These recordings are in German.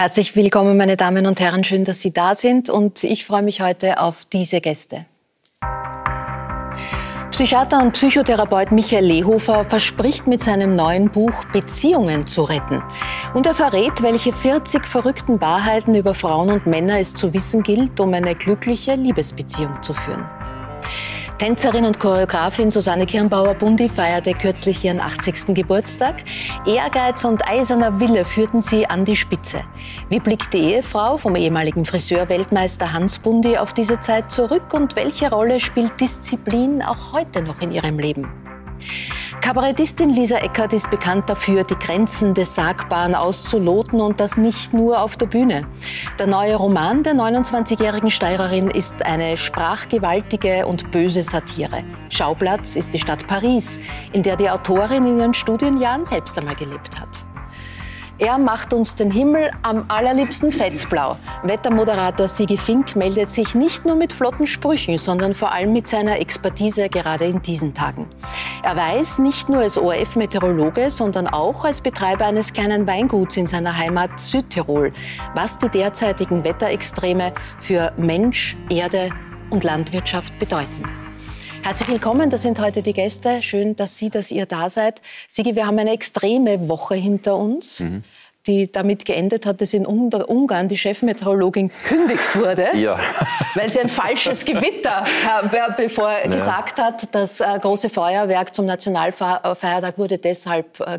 Herzlich willkommen, meine Damen und Herren. Schön, dass Sie da sind. Und ich freue mich heute auf diese Gäste. Psychiater und Psychotherapeut Michael Lehofer verspricht mit seinem neuen Buch Beziehungen zu retten. Und er verrät, welche 40 verrückten Wahrheiten über Frauen und Männer es zu wissen gilt, um eine glückliche Liebesbeziehung zu führen. Tänzerin und Choreografin Susanne Kirnbauer-Bundi feierte kürzlich ihren 80. Geburtstag. Ehrgeiz und eiserner Wille führten sie an die Spitze. Wie blickt die Ehefrau vom ehemaligen Friseur-Weltmeister Hans Bundi auf diese Zeit zurück und welche Rolle spielt Disziplin auch heute noch in ihrem Leben? Kabarettistin Lisa Eckert ist bekannt dafür, die Grenzen des Sagbaren auszuloten und das nicht nur auf der Bühne. Der neue Roman der 29-jährigen Steirerin ist eine sprachgewaltige und böse Satire. Schauplatz ist die Stadt Paris, in der die Autorin in ihren Studienjahren selbst einmal gelebt hat. Er macht uns den Himmel am allerliebsten fetzblau. Wettermoderator Sigi Fink meldet sich nicht nur mit flotten Sprüchen, sondern vor allem mit seiner Expertise gerade in diesen Tagen. Er weiß nicht nur als ORF-Meteorologe, sondern auch als Betreiber eines kleinen Weinguts in seiner Heimat Südtirol, was die derzeitigen Wetterextreme für Mensch, Erde und Landwirtschaft bedeuten. Herzlich willkommen, das sind heute die Gäste. Schön, dass Sie, dass ihr da seid. Sigi, wir haben eine extreme Woche hinter uns. Mhm die damit geendet hat, dass in Ungarn die Chefmeteorologin gekündigt wurde, ja. weil sie ein falsches Gewitter, äh, bevor ja. gesagt hat, das äh, große Feuerwerk zum Nationalfeiertag wurde deshalb äh,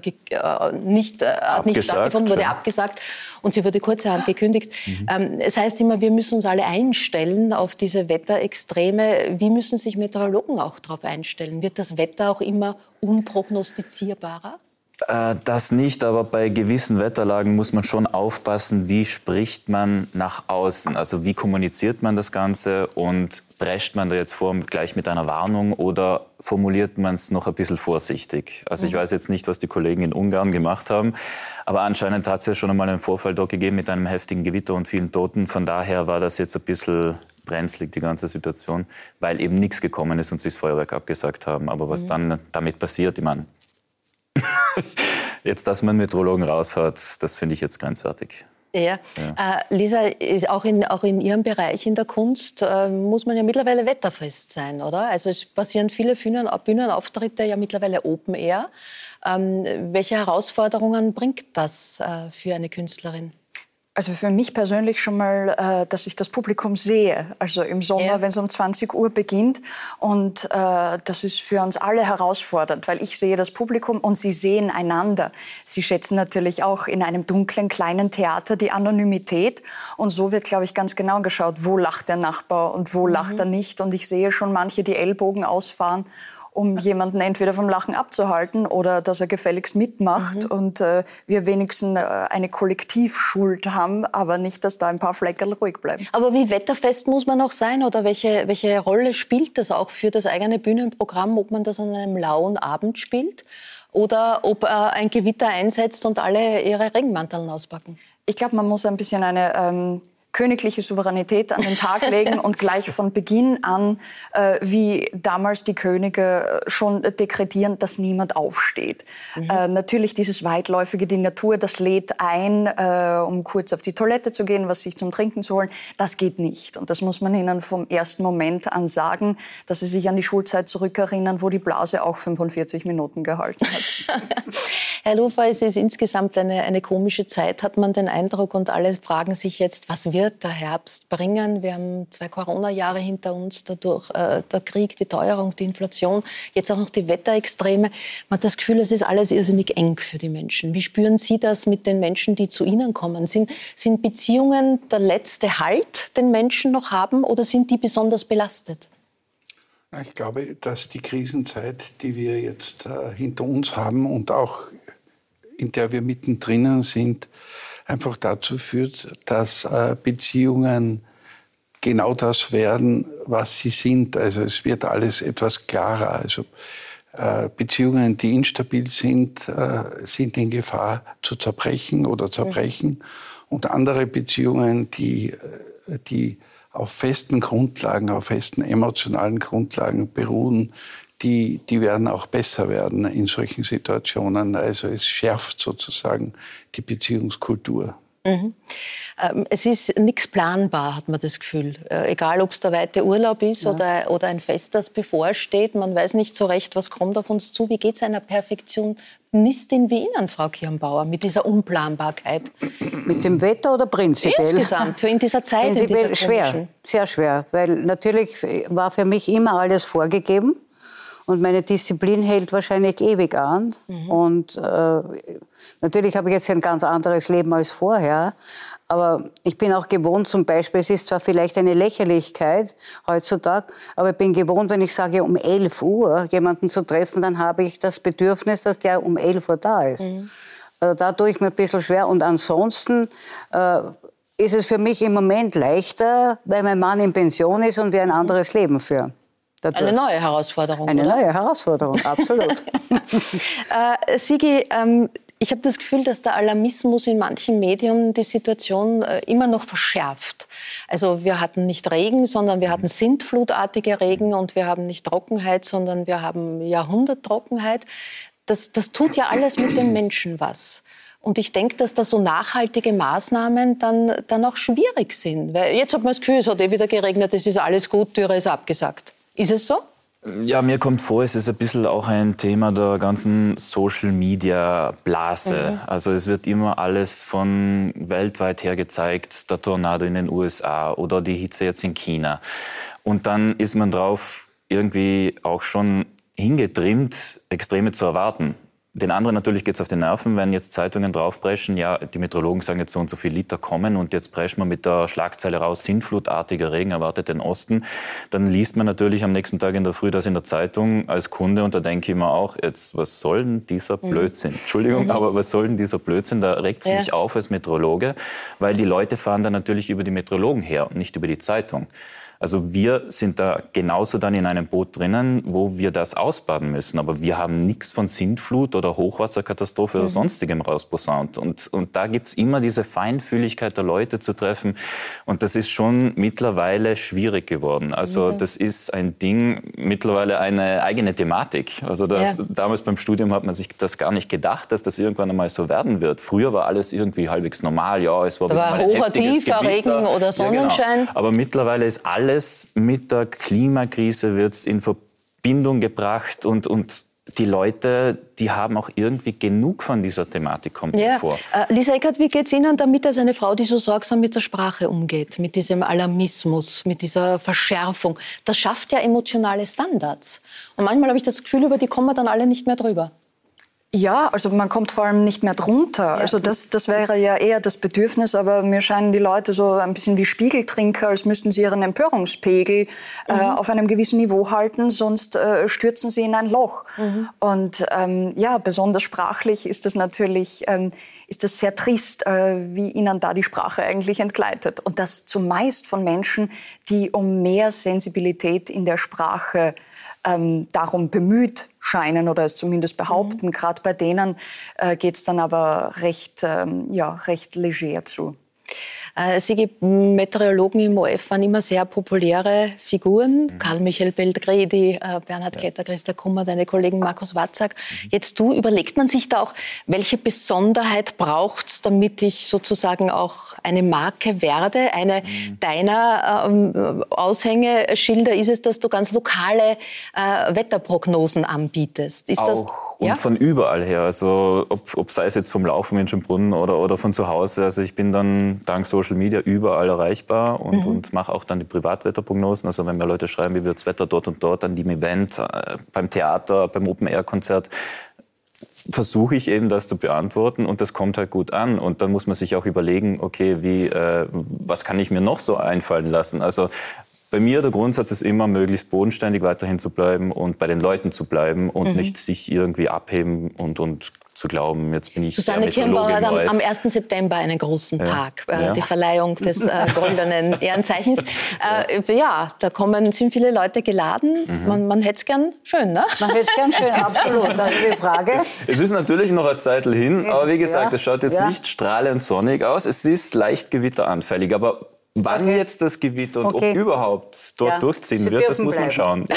nicht, hat nicht stattgefunden, wurde ja. abgesagt und sie wurde kurzerhand gekündigt. Mhm. Ähm, es heißt immer, wir müssen uns alle einstellen auf diese Wetterextreme. Wie müssen sich Meteorologen auch darauf einstellen? Wird das Wetter auch immer unprognostizierbarer? Äh, das nicht, aber bei gewissen Wetterlagen muss man schon aufpassen, wie spricht man nach außen, also wie kommuniziert man das Ganze und prescht man da jetzt vor gleich mit einer Warnung oder formuliert man es noch ein bisschen vorsichtig? Also ich mhm. weiß jetzt nicht, was die Kollegen in Ungarn gemacht haben, aber anscheinend hat es ja schon einmal einen Vorfall dort gegeben mit einem heftigen Gewitter und vielen Toten. Von daher war das jetzt ein bisschen brenzlig, die ganze Situation, weil eben nichts gekommen ist und sie das Feuerwerk abgesagt haben. Aber was mhm. dann damit passiert, ich meine, jetzt, dass man Meteorologen raushaut, das finde ich jetzt grenzwertig. Ja. ja. Äh, Lisa, auch in, auch in Ihrem Bereich in der Kunst äh, muss man ja mittlerweile wetterfest sein, oder? Also es passieren viele Bühnen, Bühnenauftritte ja mittlerweile Open Air. Ähm, welche Herausforderungen bringt das äh, für eine Künstlerin? Also für mich persönlich schon mal, äh, dass ich das Publikum sehe. Also im Sommer, ja. wenn es um 20 Uhr beginnt. Und äh, das ist für uns alle herausfordernd, weil ich sehe das Publikum und sie sehen einander. Sie schätzen natürlich auch in einem dunklen, kleinen Theater die Anonymität. Und so wird, glaube ich, ganz genau geschaut, wo lacht der Nachbar und wo mhm. lacht er nicht. Und ich sehe schon manche, die Ellbogen ausfahren um jemanden entweder vom Lachen abzuhalten oder dass er gefälligst mitmacht mhm. und äh, wir wenigstens äh, eine Kollektivschuld haben, aber nicht, dass da ein paar Fleckerl ruhig bleiben. Aber wie wetterfest muss man auch sein oder welche, welche Rolle spielt das auch für das eigene Bühnenprogramm, ob man das an einem lauen Abend spielt oder ob äh, ein Gewitter einsetzt und alle ihre Regenmanteln auspacken? Ich glaube, man muss ein bisschen eine ähm, königliche Souveränität an den Tag legen und gleich von Beginn an, äh, wie damals die Könige äh, schon dekretieren, dass niemand aufsteht. Mhm. Äh, natürlich dieses weitläufige, die Natur, das lädt ein, äh, um kurz auf die Toilette zu gehen, was sich zum Trinken zu holen. Das geht nicht. Und das muss man ihnen vom ersten Moment an sagen, dass sie sich an die Schulzeit zurückerinnern, wo die Blase auch 45 Minuten gehalten hat. Herr Lufer, es ist insgesamt eine, eine komische Zeit, hat man den Eindruck, und alle fragen sich jetzt, was wird wird der Herbst bringen. Wir haben zwei Corona-Jahre hinter uns, dadurch äh, der Krieg, die Teuerung, die Inflation, jetzt auch noch die Wetterextreme. Man hat das Gefühl, es ist alles irrsinnig eng für die Menschen. Wie spüren Sie das mit den Menschen, die zu Ihnen kommen? Sind, sind Beziehungen der letzte Halt, den Menschen noch haben, oder sind die besonders belastet? Ich glaube, dass die Krisenzeit, die wir jetzt äh, hinter uns haben und auch in der wir mittendrin sind, einfach dazu führt, dass äh, Beziehungen genau das werden, was sie sind. Also es wird alles etwas klarer. Also äh, Beziehungen, die instabil sind, äh, sind in Gefahr zu zerbrechen oder zerbrechen. Mhm. Und andere Beziehungen, die, die auf festen Grundlagen, auf festen emotionalen Grundlagen beruhen, die, die werden auch besser werden in solchen Situationen. Also es schärft sozusagen die Beziehungskultur. Mhm. Ähm, es ist nichts planbar, hat man das Gefühl. Äh, egal, ob es der weite Urlaub ist ja. oder, oder ein Fest, das bevorsteht. Man weiß nicht so recht, was kommt auf uns zu. Wie geht es einer Perfektionistin wie Ihnen, Frau Kirnbauer, mit dieser Unplanbarkeit? Mit dem Wetter oder prinzipiell? Insgesamt, in dieser Zeit. Prinzipiell in dieser schwer, sehr schwer. Weil natürlich war für mich immer alles vorgegeben. Und meine Disziplin hält wahrscheinlich ewig an. Mhm. Und äh, natürlich habe ich jetzt ein ganz anderes Leben als vorher. Aber ich bin auch gewohnt, zum Beispiel, es ist zwar vielleicht eine Lächerlichkeit heutzutage, aber ich bin gewohnt, wenn ich sage, um 11 Uhr jemanden zu treffen, dann habe ich das Bedürfnis, dass der um 11 Uhr da ist. Mhm. Also da tue ich mir ein bisschen schwer. Und ansonsten äh, ist es für mich im Moment leichter, weil mein Mann in Pension ist und wir ein anderes Leben führen. Dadurch. Eine neue Herausforderung. Eine oder? neue Herausforderung, absolut. äh, Sigi, ähm, ich habe das Gefühl, dass der Alarmismus in manchen Medien die Situation äh, immer noch verschärft. Also wir hatten nicht Regen, sondern wir hatten sintflutartige Regen und wir haben nicht Trockenheit, sondern wir haben Jahrhunderttrockenheit. Das, das tut ja alles mit den Menschen was. Und ich denke, dass da so nachhaltige Maßnahmen dann, dann auch schwierig sind. Weil jetzt hat man das Gefühl, es hat eh wieder geregnet, es ist alles gut, Türe ist abgesagt. Ist es so? Ja, mir kommt vor, es ist ein bisschen auch ein Thema der ganzen Social Media Blase. Mhm. Also es wird immer alles von weltweit her gezeigt, der Tornado in den USA oder die Hitze jetzt in China. Und dann ist man drauf irgendwie auch schon hingetrimmt, Extreme zu erwarten. Den anderen natürlich geht es auf die Nerven, wenn jetzt Zeitungen draufpreschen, ja, die Meteorologen sagen jetzt so und so viel Liter kommen und jetzt preschen wir mit der Schlagzeile raus, sintflutartiger Regen erwartet den Osten. Dann liest man natürlich am nächsten Tag in der Früh das in der Zeitung als Kunde und da denke ich mir auch, jetzt, was soll denn dieser mhm. Blödsinn? Entschuldigung, mhm. aber was soll denn dieser Blödsinn? Da regt es ja. mich auf als Meteorologe, weil die Leute fahren dann natürlich über die Meteorologen her und nicht über die Zeitung. Also wir sind da genauso dann in einem Boot drinnen, wo wir das ausbaden müssen. Aber wir haben nichts von Sintflut oder Hochwasserkatastrophe mhm. oder sonstigem rausposaunt. Und, und da gibt's immer diese Feinfühligkeit der Leute zu treffen. Und das ist schon mittlerweile schwierig geworden. Also mhm. das ist ein Ding, mittlerweile eine eigene Thematik. Also das, ja. damals beim Studium hat man sich das gar nicht gedacht, dass das irgendwann einmal so werden wird. Früher war alles irgendwie halbwegs normal. Ja, es war, da war hoher, tiefer Regen oder Sonnenschein. Ja, genau. Aber mittlerweile ist alles alles mit der Klimakrise wird in Verbindung gebracht und, und die Leute, die haben auch irgendwie genug von dieser Thematik, kommt ja. vor. Äh, Lisa Eckert, wie geht es Ihnen damit als eine Frau, die so sorgsam mit der Sprache umgeht, mit diesem Alarmismus, mit dieser Verschärfung? Das schafft ja emotionale Standards. Und manchmal habe ich das Gefühl, über die kommen wir dann alle nicht mehr drüber. Ja, also man kommt vor allem nicht mehr drunter. Ja. Also das, das wäre ja eher das Bedürfnis, aber mir scheinen die Leute so ein bisschen wie Spiegeltrinker, als müssten sie ihren Empörungspegel äh, mhm. äh, auf einem gewissen Niveau halten, sonst äh, stürzen sie in ein Loch. Mhm. Und ähm, ja, besonders sprachlich ist das natürlich ähm, ist das sehr trist, äh, wie ihnen da die Sprache eigentlich entgleitet. Und das zumeist von Menschen, die um mehr Sensibilität in der Sprache ähm, darum bemüht scheinen oder es zumindest behaupten. Mhm. Gerade bei denen äh, geht es dann aber recht, ähm, ja, recht leger zu. Äh, Sie Meteorologen im OF waren immer sehr populäre Figuren. Mhm. Karl-Michael Belgredi, äh, Bernhard ja. Ketter, Christa Kummer, deine Kollegen Markus Watzak. Mhm. Jetzt du, überlegt man sich da auch, welche Besonderheit braucht es, damit ich sozusagen auch eine Marke werde? Eine mhm. deiner ähm, Aushängeschilder ist es, dass du ganz lokale äh, Wetterprognosen anbietest. Ist auch das, ja? und von überall her. Also ob, ob sei es jetzt vom Laufen in Schönbrunn oder, oder von zu Hause. Also ich bin dann dank so Social Media überall erreichbar und, mhm. und mache auch dann die Privatwetterprognosen. Also wenn mir Leute schreiben, wie wird das Wetter dort und dort, an dem Event, äh, beim Theater, beim Open-Air-Konzert, versuche ich eben das zu beantworten und das kommt halt gut an. Und dann muss man sich auch überlegen, okay, wie, äh, was kann ich mir noch so einfallen lassen? Also bei mir der Grundsatz ist immer, möglichst bodenständig weiterhin zu bleiben und bei den Leuten zu bleiben und mhm. nicht sich irgendwie abheben und, und zu glauben, jetzt bin ich Susanne Kirnbauer hat am, am 1 September einen großen ja. Tag, äh, ja. die Verleihung des äh, goldenen Ehrenzeichens. Äh, ja, da kommen, sind viele Leute geladen. Mhm. Man, man hätte es gern schön, ne? Man hätte es gern schön, absolut. Das ist die Frage. Es ist natürlich noch eine Zeit hin, aber wie gesagt, es schaut jetzt nicht strahlend sonnig aus. Es ist leicht gewitteranfällig, aber Wann okay. jetzt das Gewitter und okay. ob überhaupt dort ja. durchziehen Sie wird, das muss man schauen.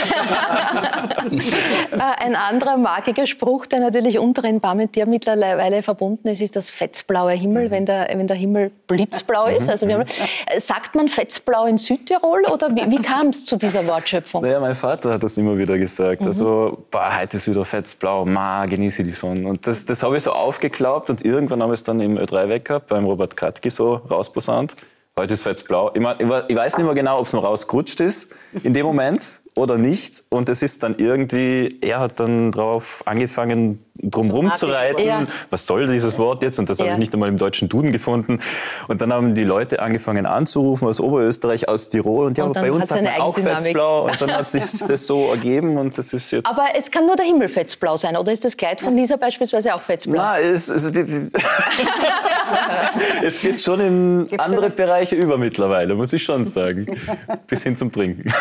Äh, ein anderer markiger Spruch, der natürlich unter in Parmentier mittlerweile verbunden ist, ist das fetzblaue Himmel, mhm. wenn, der, wenn der Himmel blitzblau ist. Mhm. Also haben, äh, sagt man fetzblau in Südtirol oder wie, wie kam es zu dieser Wortschöpfung? Naja, mein Vater hat das immer wieder gesagt. Mhm. Also, boah, heute ist wieder fetzblau, ma, genieße die Sonne. Und das, das habe ich so aufgeklaubt und irgendwann habe ich es dann im Ö3 Wecker beim Robert Kratki so rausposaunt. Heute ist es blau. Ich, mein, ich weiß nicht mehr genau, ob es mir rausgerutscht ist in dem Moment oder nicht. Und es ist dann irgendwie, er hat dann darauf angefangen, drumherum so zu reiten. Ja. Was soll dieses Wort jetzt? Und das ja. habe ich nicht einmal im deutschen Duden gefunden. Und dann haben die Leute angefangen anzurufen aus Oberösterreich, aus Tirol. Und ja, und bei uns hat man auch Fetzblau. Und dann hat sich das so ergeben. Und das ist jetzt Aber es kann nur der Himmel fetzblau sein. Oder ist das Kleid von Lisa beispielsweise auch fetzblau? Nein, es, also die, die es geht schon in andere Bereiche über mittlerweile, muss ich schon sagen. Bis hin zum Trinken.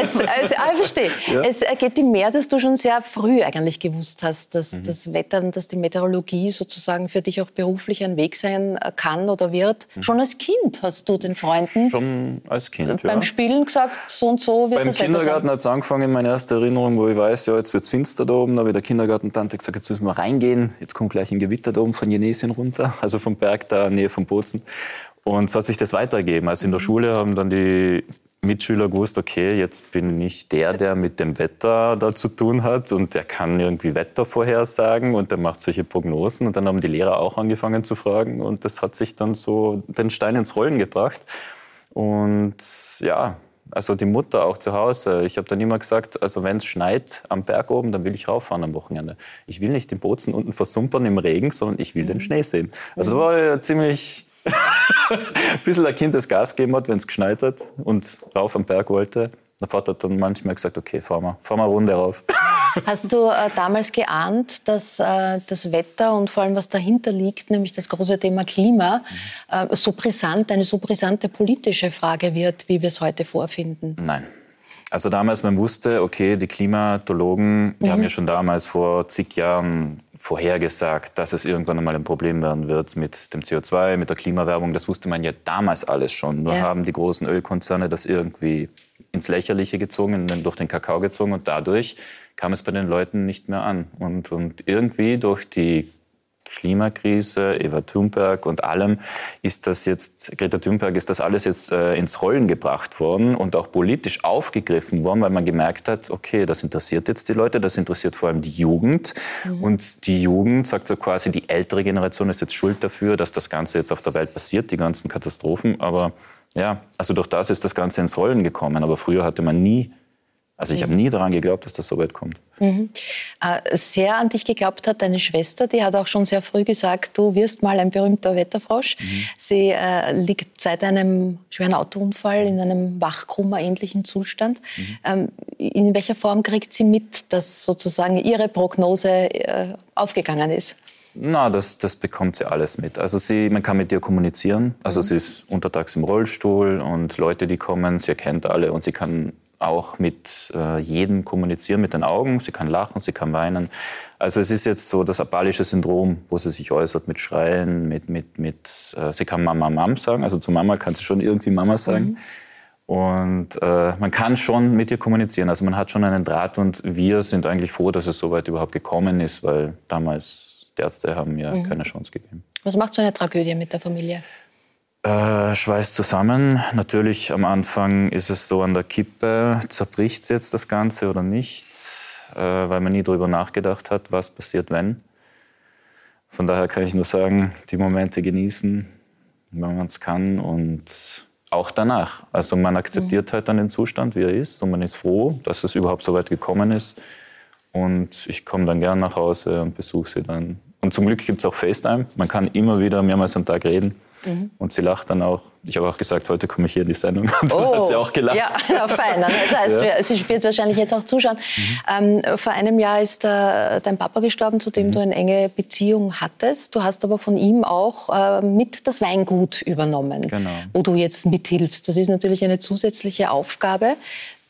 Es, also, ich verstehe. Ja? Es ergeht dir mehr, dass du schon sehr früh eigentlich gewusst hast, dass mhm. das Wetter dass die Meteorologie sozusagen für dich auch beruflich ein Weg sein kann oder wird. Mhm. Schon als Kind hast du den Freunden schon als Kind, beim ja. Spielen gesagt, so und so wird Beim das Kindergarten hat es angefangen, meine erste Erinnerung, wo ich weiß, ja, jetzt wird es finster da oben. Da habe ich der Kindergartentante gesagt, jetzt müssen wir reingehen. Jetzt kommt gleich ein Gewitter da oben von Jenesien runter, also vom Berg da, Nähe von Bozen. Und so hat sich das weitergegeben. Also in der mhm. Schule haben dann die Mitschüler gewusst, okay, jetzt bin ich der, der mit dem Wetter da zu tun hat und der kann irgendwie Wetter vorhersagen und der macht solche Prognosen. Und dann haben die Lehrer auch angefangen zu fragen und das hat sich dann so den Stein ins Rollen gebracht. Und ja, also die Mutter auch zu Hause. Ich habe dann immer gesagt, also wenn es schneit am Berg oben, dann will ich rauffahren am Wochenende. Ich will nicht den Bozen unten versumpern im Regen, sondern ich will den mhm. Schnee sehen. Also da war ja ziemlich ein bisschen ein Kind das Gas gegeben hat, wenn es geschneit hat und rauf am Berg wollte. Der Vater hat dann manchmal gesagt, okay, fahr mal, fahr mal eine Runde rauf. Hast du äh, damals geahnt, dass äh, das Wetter und vor allem was dahinter liegt, nämlich das große Thema Klima, mhm. äh, so brisant, eine so brisante politische Frage wird, wie wir es heute vorfinden? Nein. Also damals, man wusste, okay, die Klimatologen, die mhm. haben ja schon damals vor zig Jahren vorhergesagt, dass es irgendwann einmal ein Problem werden wird mit dem CO2, mit der Klimawerbung. Das wusste man ja damals alles schon. Nur ja. haben die großen Ölkonzerne das irgendwie ins Lächerliche gezogen, durch den Kakao gezogen und dadurch kam es bei den Leuten nicht mehr an. Und, und irgendwie durch die Klimakrise, Eva Thunberg und allem ist das jetzt, Greta Thunberg ist das alles jetzt äh, ins Rollen gebracht worden und auch politisch aufgegriffen worden, weil man gemerkt hat, okay, das interessiert jetzt die Leute, das interessiert vor allem die Jugend. Mhm. und die Jugend sagt so quasi, die ältere Generation ist jetzt schuld dafür, dass das Ganze jetzt auf der Welt passiert, die ganzen Katastrophen, aber ja, also durch das ist das Ganze ins Rollen gekommen, aber früher hatte man nie also ich habe nie daran geglaubt, dass das so weit kommt. Mhm. Äh, sehr an dich geglaubt hat deine Schwester, die hat auch schon sehr früh gesagt, du wirst mal ein berühmter Wetterfrosch. Mhm. Sie äh, liegt seit einem schweren Autounfall in einem Wachkrummer-ähnlichen Zustand. Mhm. Ähm, in welcher Form kriegt sie mit, dass sozusagen ihre Prognose äh, aufgegangen ist? Na, das, das bekommt sie alles mit. Also sie, man kann mit ihr kommunizieren. Also mhm. sie ist untertags im Rollstuhl und Leute, die kommen, sie erkennt alle und sie kann auch mit äh, jedem kommunizieren, mit den Augen. Sie kann lachen, sie kann weinen. Also es ist jetzt so das abalische Syndrom, wo sie sich äußert mit Schreien, mit, mit, mit äh, sie kann Mama, Mama sagen. Also zu Mama kann sie schon irgendwie Mama sagen. Mhm. Und äh, man kann schon mit ihr kommunizieren. Also man hat schon einen Draht und wir sind eigentlich froh, dass es so weit überhaupt gekommen ist, weil damals die Ärzte haben mir mhm. keine Chance gegeben. Was macht so eine Tragödie mit der Familie? Äh, schweißt zusammen. Natürlich am Anfang ist es so an der Kippe, zerbricht es jetzt das Ganze oder nicht, äh, weil man nie darüber nachgedacht hat, was passiert, wenn. Von daher kann ich nur sagen, die Momente genießen, wenn man es kann und auch danach. Also man akzeptiert mhm. halt dann den Zustand, wie er ist und man ist froh, dass es überhaupt so weit gekommen ist. Und ich komme dann gern nach Hause und besuche sie dann. Und zum Glück gibt es auch FaceTime. Man kann immer wieder mehrmals am Tag reden. Mhm. Und sie lacht dann auch. Ich habe auch gesagt, heute komme ich hier in die Sendung. Und oh, dann hat sie auch gelacht. Ja, fein. Das heißt, ja. sie wird wahrscheinlich jetzt auch zuschauen. Mhm. Ähm, vor einem Jahr ist äh, dein Papa gestorben, zu dem mhm. du eine enge Beziehung hattest. Du hast aber von ihm auch äh, mit das Weingut übernommen, genau. wo du jetzt mithilfst. Das ist natürlich eine zusätzliche Aufgabe,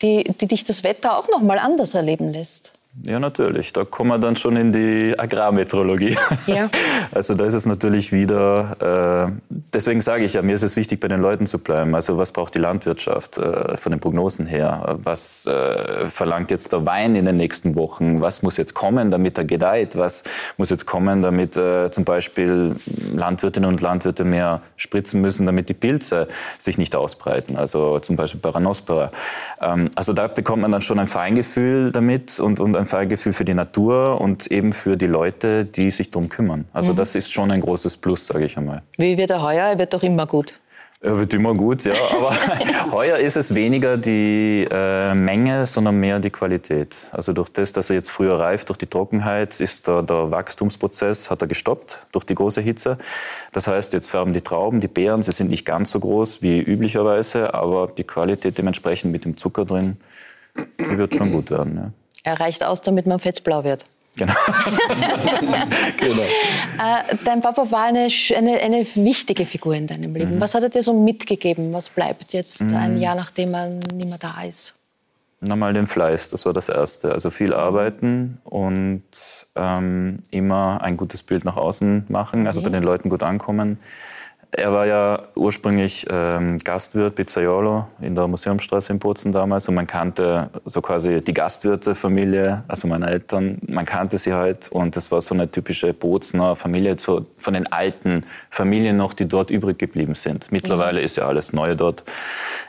die, die dich das Wetter auch noch mal anders erleben lässt. Ja, natürlich. Da kommen wir dann schon in die Agrarmetrologie. Ja. Also da ist es natürlich wieder, äh, deswegen sage ich ja, mir ist es wichtig, bei den Leuten zu bleiben. Also was braucht die Landwirtschaft äh, von den Prognosen her? Was äh, verlangt jetzt der Wein in den nächsten Wochen? Was muss jetzt kommen, damit er gedeiht? Was muss jetzt kommen, damit äh, zum Beispiel Landwirtinnen und Landwirte mehr spritzen müssen, damit die Pilze sich nicht ausbreiten? Also zum Beispiel Paranospora. Ähm, also da bekommt man dann schon ein Feingefühl damit und, und ein Feingefühl für die Natur und eben für die Leute, die sich darum kümmern. Also mhm. das ist schon ein großes Plus, sage ich einmal. Wie wird er heuer? Er wird doch immer gut. Er wird immer gut, ja. Aber heuer ist es weniger die äh, Menge, sondern mehr die Qualität. Also durch das, dass er jetzt früher reift, durch die Trockenheit, ist der, der Wachstumsprozess hat er gestoppt durch die große Hitze. Das heißt, jetzt färben die Trauben, die Beeren, sie sind nicht ganz so groß wie üblicherweise, aber die Qualität dementsprechend mit dem Zucker drin, die wird schon gut werden. Ja. Er reicht aus, damit man fetzblau wird. Genau. genau. Äh, dein Papa war eine, eine, eine, wichtige Figur in deinem Leben. Mhm. Was hat er dir so mitgegeben? Was bleibt jetzt mhm. ein Jahr, nachdem er nicht mehr da ist? Nochmal den Fleiß, das war das Erste. Also viel arbeiten und ähm, immer ein gutes Bild nach außen machen, also mhm. bei den Leuten gut ankommen. Er war ja ursprünglich ähm, Gastwirt Pizzaiolo in der Museumstraße in Bozen damals und man kannte so quasi die Gastwirtefamilie, also meine Eltern, man kannte sie halt und das war so eine typische Bozener Familie so von den alten Familien noch, die dort übrig geblieben sind. Mittlerweile ist ja alles neu dort.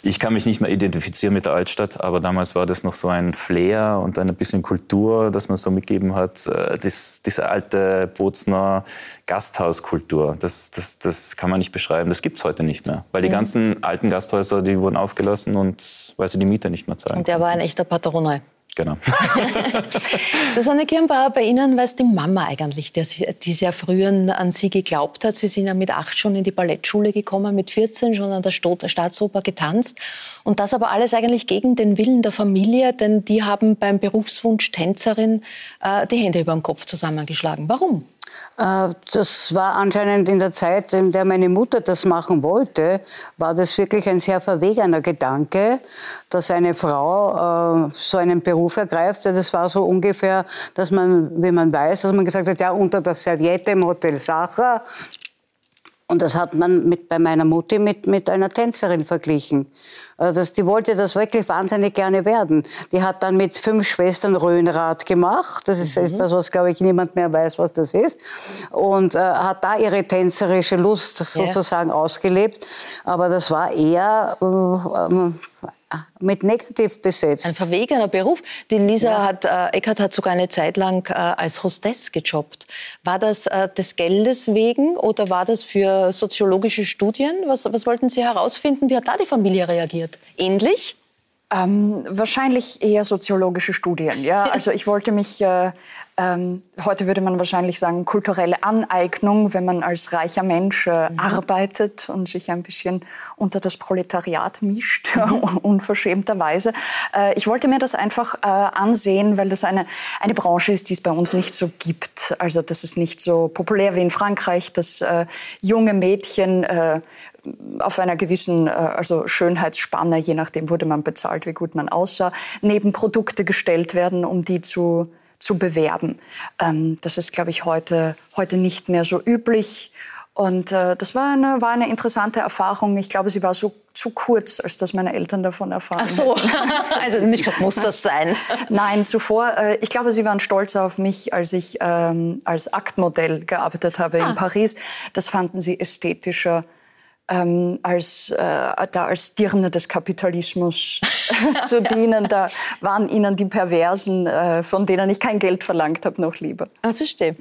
Ich kann mich nicht mehr identifizieren mit der Altstadt, aber damals war das noch so ein Flair und ein bisschen Kultur, das man so mitgegeben hat. Äh, das, diese alte Bozener Gasthauskultur, das, das, das kann man nicht beschreiben. Das gibt es heute nicht mehr. Weil die mhm. ganzen alten Gasthäuser, die wurden aufgelassen und weil sie die Miete nicht mehr zahlen. Und der war ein echter Patronal. Genau. Susanne Kirnbauer, bei Ihnen war es die Mama eigentlich, die sehr früh an Sie geglaubt hat. Sie sind ja mit acht schon in die Ballettschule gekommen, mit 14 schon an der Staatsoper getanzt. Und das aber alles eigentlich gegen den Willen der Familie, denn die haben beim Berufswunsch Tänzerin äh, die Hände über den Kopf zusammengeschlagen. Warum? Äh, das war anscheinend in der Zeit, in der meine Mutter das machen wollte, war das wirklich ein sehr verwegener Gedanke, dass eine Frau äh, so einen Beruf ergreift. Das war so ungefähr, dass man, wie man weiß, dass man gesagt hat, ja, unter der Serviette im Hotel Sacher und das hat man mit, bei meiner Mutti mit, mit einer Tänzerin verglichen. Also das, die wollte das wirklich wahnsinnig gerne werden. Die hat dann mit fünf Schwestern Röhnrad gemacht. Das ist mhm. etwas, was, glaube ich, niemand mehr weiß, was das ist. Und äh, hat da ihre tänzerische Lust sozusagen ja. ausgelebt. Aber das war eher äh, äh, mit negativ besetzt. Ein verwegener Beruf. Die Lisa ja. hat, äh, Eckert hat sogar eine Zeit lang äh, als Hostess gejobbt. War das äh, des Geldes wegen oder war das für soziologische Studien? Was, was wollten Sie herausfinden? Wie hat da die Familie reagiert? Ähnlich? Ähm, wahrscheinlich eher soziologische Studien. Ja? Also ich wollte mich äh, ähm, heute würde man wahrscheinlich sagen, kulturelle Aneignung, wenn man als reicher Mensch äh, mhm. arbeitet und sich ein bisschen unter das Proletariat mischt, mhm. unverschämterweise. Äh, ich wollte mir das einfach äh, ansehen, weil das eine, eine Branche ist, die es bei uns nicht so gibt. Also das ist nicht so populär wie in Frankreich, dass äh, junge Mädchen äh, auf einer gewissen äh, also Schönheitsspanne, je nachdem wurde man bezahlt, wie gut man aussah, neben Produkte gestellt werden, um die zu zu bewerben. Ähm, das ist, glaube ich, heute, heute nicht mehr so üblich. Und äh, das war eine, war eine interessante Erfahrung. Ich glaube, sie war so zu kurz, als dass meine Eltern davon erfahren Ach so, also nicht muss das sein? Nein, zuvor, äh, ich glaube, sie waren stolz auf mich, als ich ähm, als Aktmodell gearbeitet habe ah. in Paris. Das fanden sie ästhetischer ähm, als, äh, da als Dirne des Kapitalismus zu dienen. Da waren ihnen die Perversen, äh, von denen ich kein Geld verlangt habe, noch lieber. Ah, verstehe.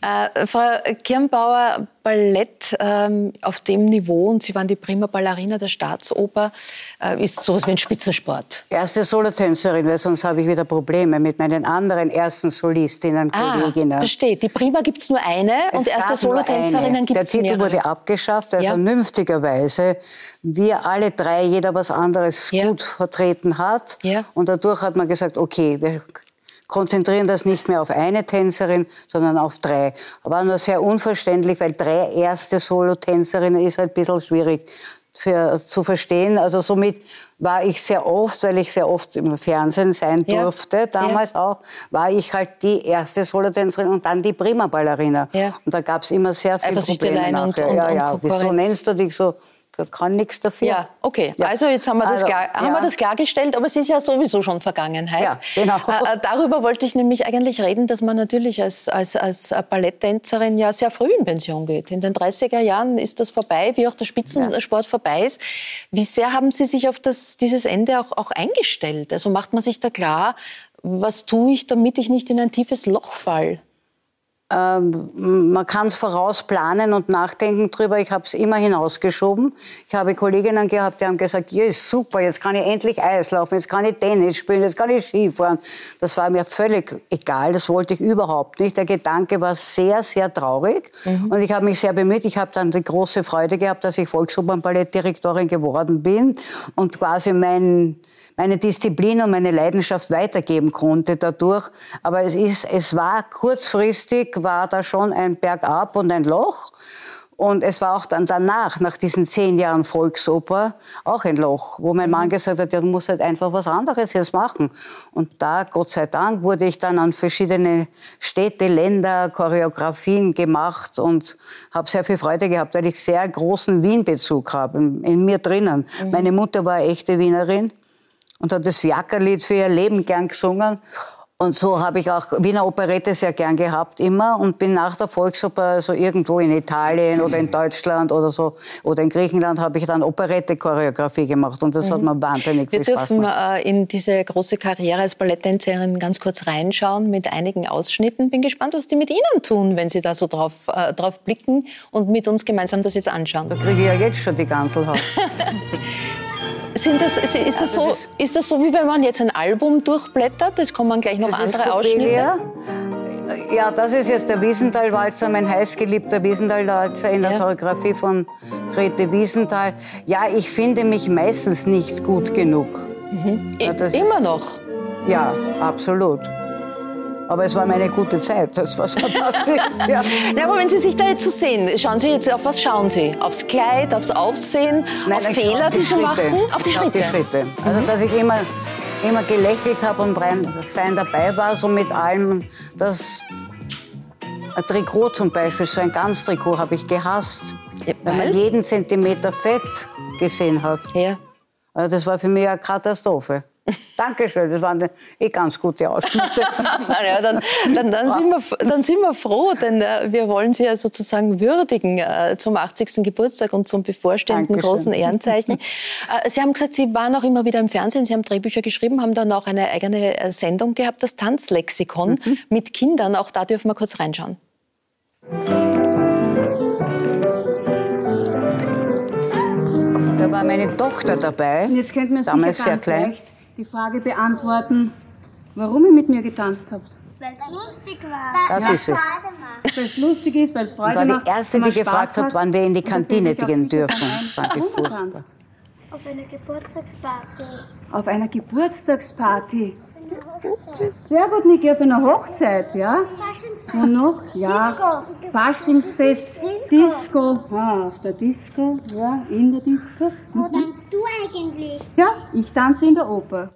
Äh, Frau Kirnbauer, Ballett ähm, auf dem Niveau, und Sie waren die Prima Ballerina der Staatsoper, äh, ist sowas wie ein Spitzensport. Erste Solotänzerin, weil sonst habe ich wieder Probleme mit meinen anderen ersten Solistinnen, ah, Kolleginnen. Verstehe. Die Prima gibt es nur eine es und erste Solotänzerinnen gibt es mehrere. Der Titel wurde abgeschafft, weil ja. Vernünftigerweise wir alle drei, jeder was anderes ja. gut vertreten hat. Ja. Und dadurch hat man gesagt, okay, wir konzentrieren das nicht mehr auf eine Tänzerin, sondern auf drei. War nur sehr unverständlich, weil drei erste Solotänzerinnen ist halt ein bisschen schwierig für, zu verstehen. Also somit war ich sehr oft, weil ich sehr oft im Fernsehen sein ja. durfte, damals ja. auch, war ich halt die erste Solotänzerin und dann die Prima-Ballerina. Ja. Und da gab es immer sehr viele Probleme nachher. Und, und, ja, ja. Wieso nennst du dich so kann nichts dafür. Ja, okay. Ja. Also jetzt haben wir, das, also, klar, haben wir das klargestellt, aber es ist ja sowieso schon Vergangenheit. Ja, genau. Äh, äh, darüber wollte ich nämlich eigentlich reden, dass man natürlich als, als, als Balletttänzerin ja sehr früh in Pension geht. In den 30er Jahren ist das vorbei, wie auch der Spitzensport ja. vorbei ist. Wie sehr haben Sie sich auf das, dieses Ende auch, auch eingestellt? Also macht man sich da klar, was tue ich, damit ich nicht in ein tiefes Loch fall? Ähm, man kann es vorausplanen und nachdenken drüber. Ich habe es immer hinausgeschoben. Ich habe Kolleginnen gehabt, die haben gesagt, ja, ist super, jetzt kann ich endlich Eis laufen, jetzt kann ich Tennis spielen, jetzt kann ich Skifahren. Das war mir völlig egal, das wollte ich überhaupt nicht. Der Gedanke war sehr, sehr traurig mhm. und ich habe mich sehr bemüht. Ich habe dann die große Freude gehabt, dass ich Volksopernballettdirektorin geworden bin und quasi mein meine Disziplin und meine Leidenschaft weitergeben konnte dadurch. Aber es ist, es war kurzfristig, war da schon ein Bergab und ein Loch. Und es war auch dann danach, nach diesen zehn Jahren Volksoper, auch ein Loch, wo mein Mann mhm. gesagt hat, ja, du musst halt einfach was anderes jetzt machen. Und da, Gott sei Dank, wurde ich dann an verschiedene Städte, Länder, Choreografien gemacht und habe sehr viel Freude gehabt, weil ich sehr großen Wien-Bezug habe, in, in, mir drinnen. Mhm. Meine Mutter war echte Wienerin und hat das Fiakerlied für ihr Leben gern gesungen. Und so habe ich auch Wiener Operette sehr gern gehabt immer und bin nach der Volksoper so irgendwo in Italien oder in Deutschland oder so oder in Griechenland habe ich dann Operette-Choreografie gemacht und das mhm. hat mir wahnsinnig Wir viel Spaß gemacht. Wir dürfen in diese große Karriere als Balletttänzerin ganz kurz reinschauen mit einigen Ausschnitten. Bin gespannt, was die mit Ihnen tun, wenn Sie da so drauf, äh, drauf blicken und mit uns gemeinsam das jetzt anschauen. Da kriege ich ja jetzt schon die Ganselhaut. Sind das, ist, das das so, ist, ist, das so, wie wenn man jetzt ein Album durchblättert? Es kommen gleich noch andere Ausschnitte. Ja, das ist jetzt der Wiesenthal-Walzer, mein heißgeliebter Wiesenthal-Walzer in der ja. Choreografie von Grete Wiesenthal. Ja, ich finde mich meistens nicht gut genug. Mhm. Ja, Immer noch? Ja, absolut. Aber es war meine gute Zeit, das was passiert. ja. ja. aber wenn Sie sich da jetzt so sehen, schauen Sie jetzt, auf was schauen Sie? Aufs Kleid, aufs Aussehen, Nein, auf Fehler, die, die Sie machen? Auf die Schritte? Auf die Schritte. Also, dass ich immer, immer gelächelt habe und fein dabei war, so mit allem, das ein Trikot zum Beispiel, so ein Ganztrikot habe ich gehasst. Ja, weil man jeden Zentimeter Fett gesehen hat. Ja. Also das war für mich eine Katastrophe. Dankeschön, das waren eh ganz gute Ausschnitte. ja, dann, dann, dann, sind wir, dann sind wir froh, denn äh, wir wollen Sie ja sozusagen würdigen äh, zum 80. Geburtstag und zum bevorstehenden Dankeschön. großen Ehrenzeichen. Äh, Sie haben gesagt, Sie waren auch immer wieder im Fernsehen, Sie haben Drehbücher geschrieben, haben dann auch eine eigene äh, Sendung gehabt, das Tanzlexikon mhm. mit Kindern. Auch da dürfen wir kurz reinschauen. Da war meine Tochter dabei, damals sehr klein. Leicht die Frage beantworten, warum ihr mit mir getanzt habt. Weil es lustig war. Das ist es. Weil es lustig ist, weil es Freude macht. war die Erste, die gefragt hat, wann wir in die Kantine gehen dürfen. Fand ich furchtbar. Auf einer Geburtstagsparty. Auf einer Geburtstagsparty. Sehr gut, Niki, auf einer Hochzeit, ja? Faschingsfest. Und noch? Ja. Disco. Faschingsfest. Disco. Disco. Ah, auf der Disco, ja, in der Disco. Wo mhm. tanzt du eigentlich? Ja, ich tanze in der Oper.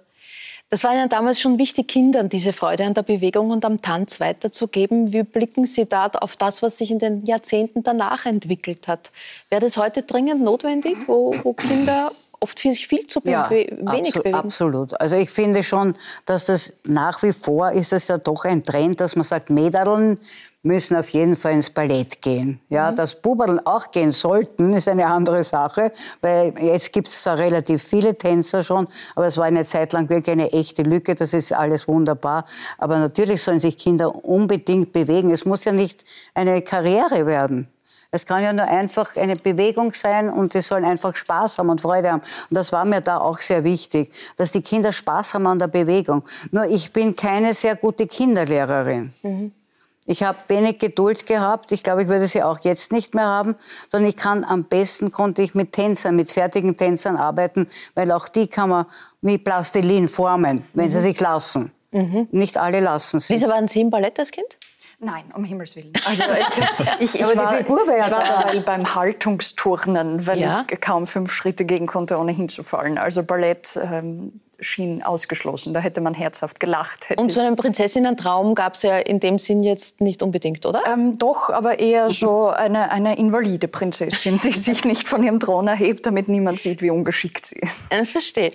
Das war Ihnen damals schon wichtig, Kindern diese Freude an der Bewegung und am Tanz weiterzugeben. Wie blicken Sie da auf das, was sich in den Jahrzehnten danach entwickelt hat? Wäre das heute dringend notwendig, wo, wo Kinder oft sich viel zu ja, wenig absolut, bewegen. Absolut. Also ich finde schon, dass das nach wie vor ist es ja doch ein Trend, dass man sagt, Mädeln müssen auf jeden Fall ins Ballett gehen. Ja, mhm. dass Buberl auch gehen sollten, ist eine andere Sache, weil jetzt gibt es zwar relativ viele Tänzer schon, aber es war eine Zeit lang wirklich eine echte Lücke, das ist alles wunderbar. Aber natürlich sollen sich Kinder unbedingt bewegen. Es muss ja nicht eine Karriere werden. Es kann ja nur einfach eine Bewegung sein und die sollen einfach Spaß haben und Freude haben. Und das war mir da auch sehr wichtig, dass die Kinder Spaß haben an der Bewegung. Nur ich bin keine sehr gute Kinderlehrerin. Mhm. Ich habe wenig Geduld gehabt. Ich glaube, ich würde sie auch jetzt nicht mehr haben. Sondern ich kann am besten konnte ich mit Tänzern, mit fertigen Tänzern arbeiten, weil auch die kann man wie Plastilin formen, wenn mhm. sie sich lassen. Mhm. Nicht alle lassen sich. Wieso waren Sie im Ballett als Kind? Nein, um Himmels Willen. Also ich, ich, ich Aber die war, Figur wäre ja ich war da. dabei beim Haltungsturnen, weil Ja? ich kaum fünf Schritte gehen konnte, ohne hinzufallen. Also Ballett ähm, schien ausgeschlossen. Da hätte man herzhaft gelacht. Und ich- so einen Prinzessinnen-Traum gab es ja in dem Sinn jetzt nicht unbedingt, oder? ähm, doch, aber eher so eine, eine invalide Prinzessin, die sich nicht von ihrem Thron erhebt, damit niemand sieht, wie ungeschickt sie ist. Äh, Verstehe.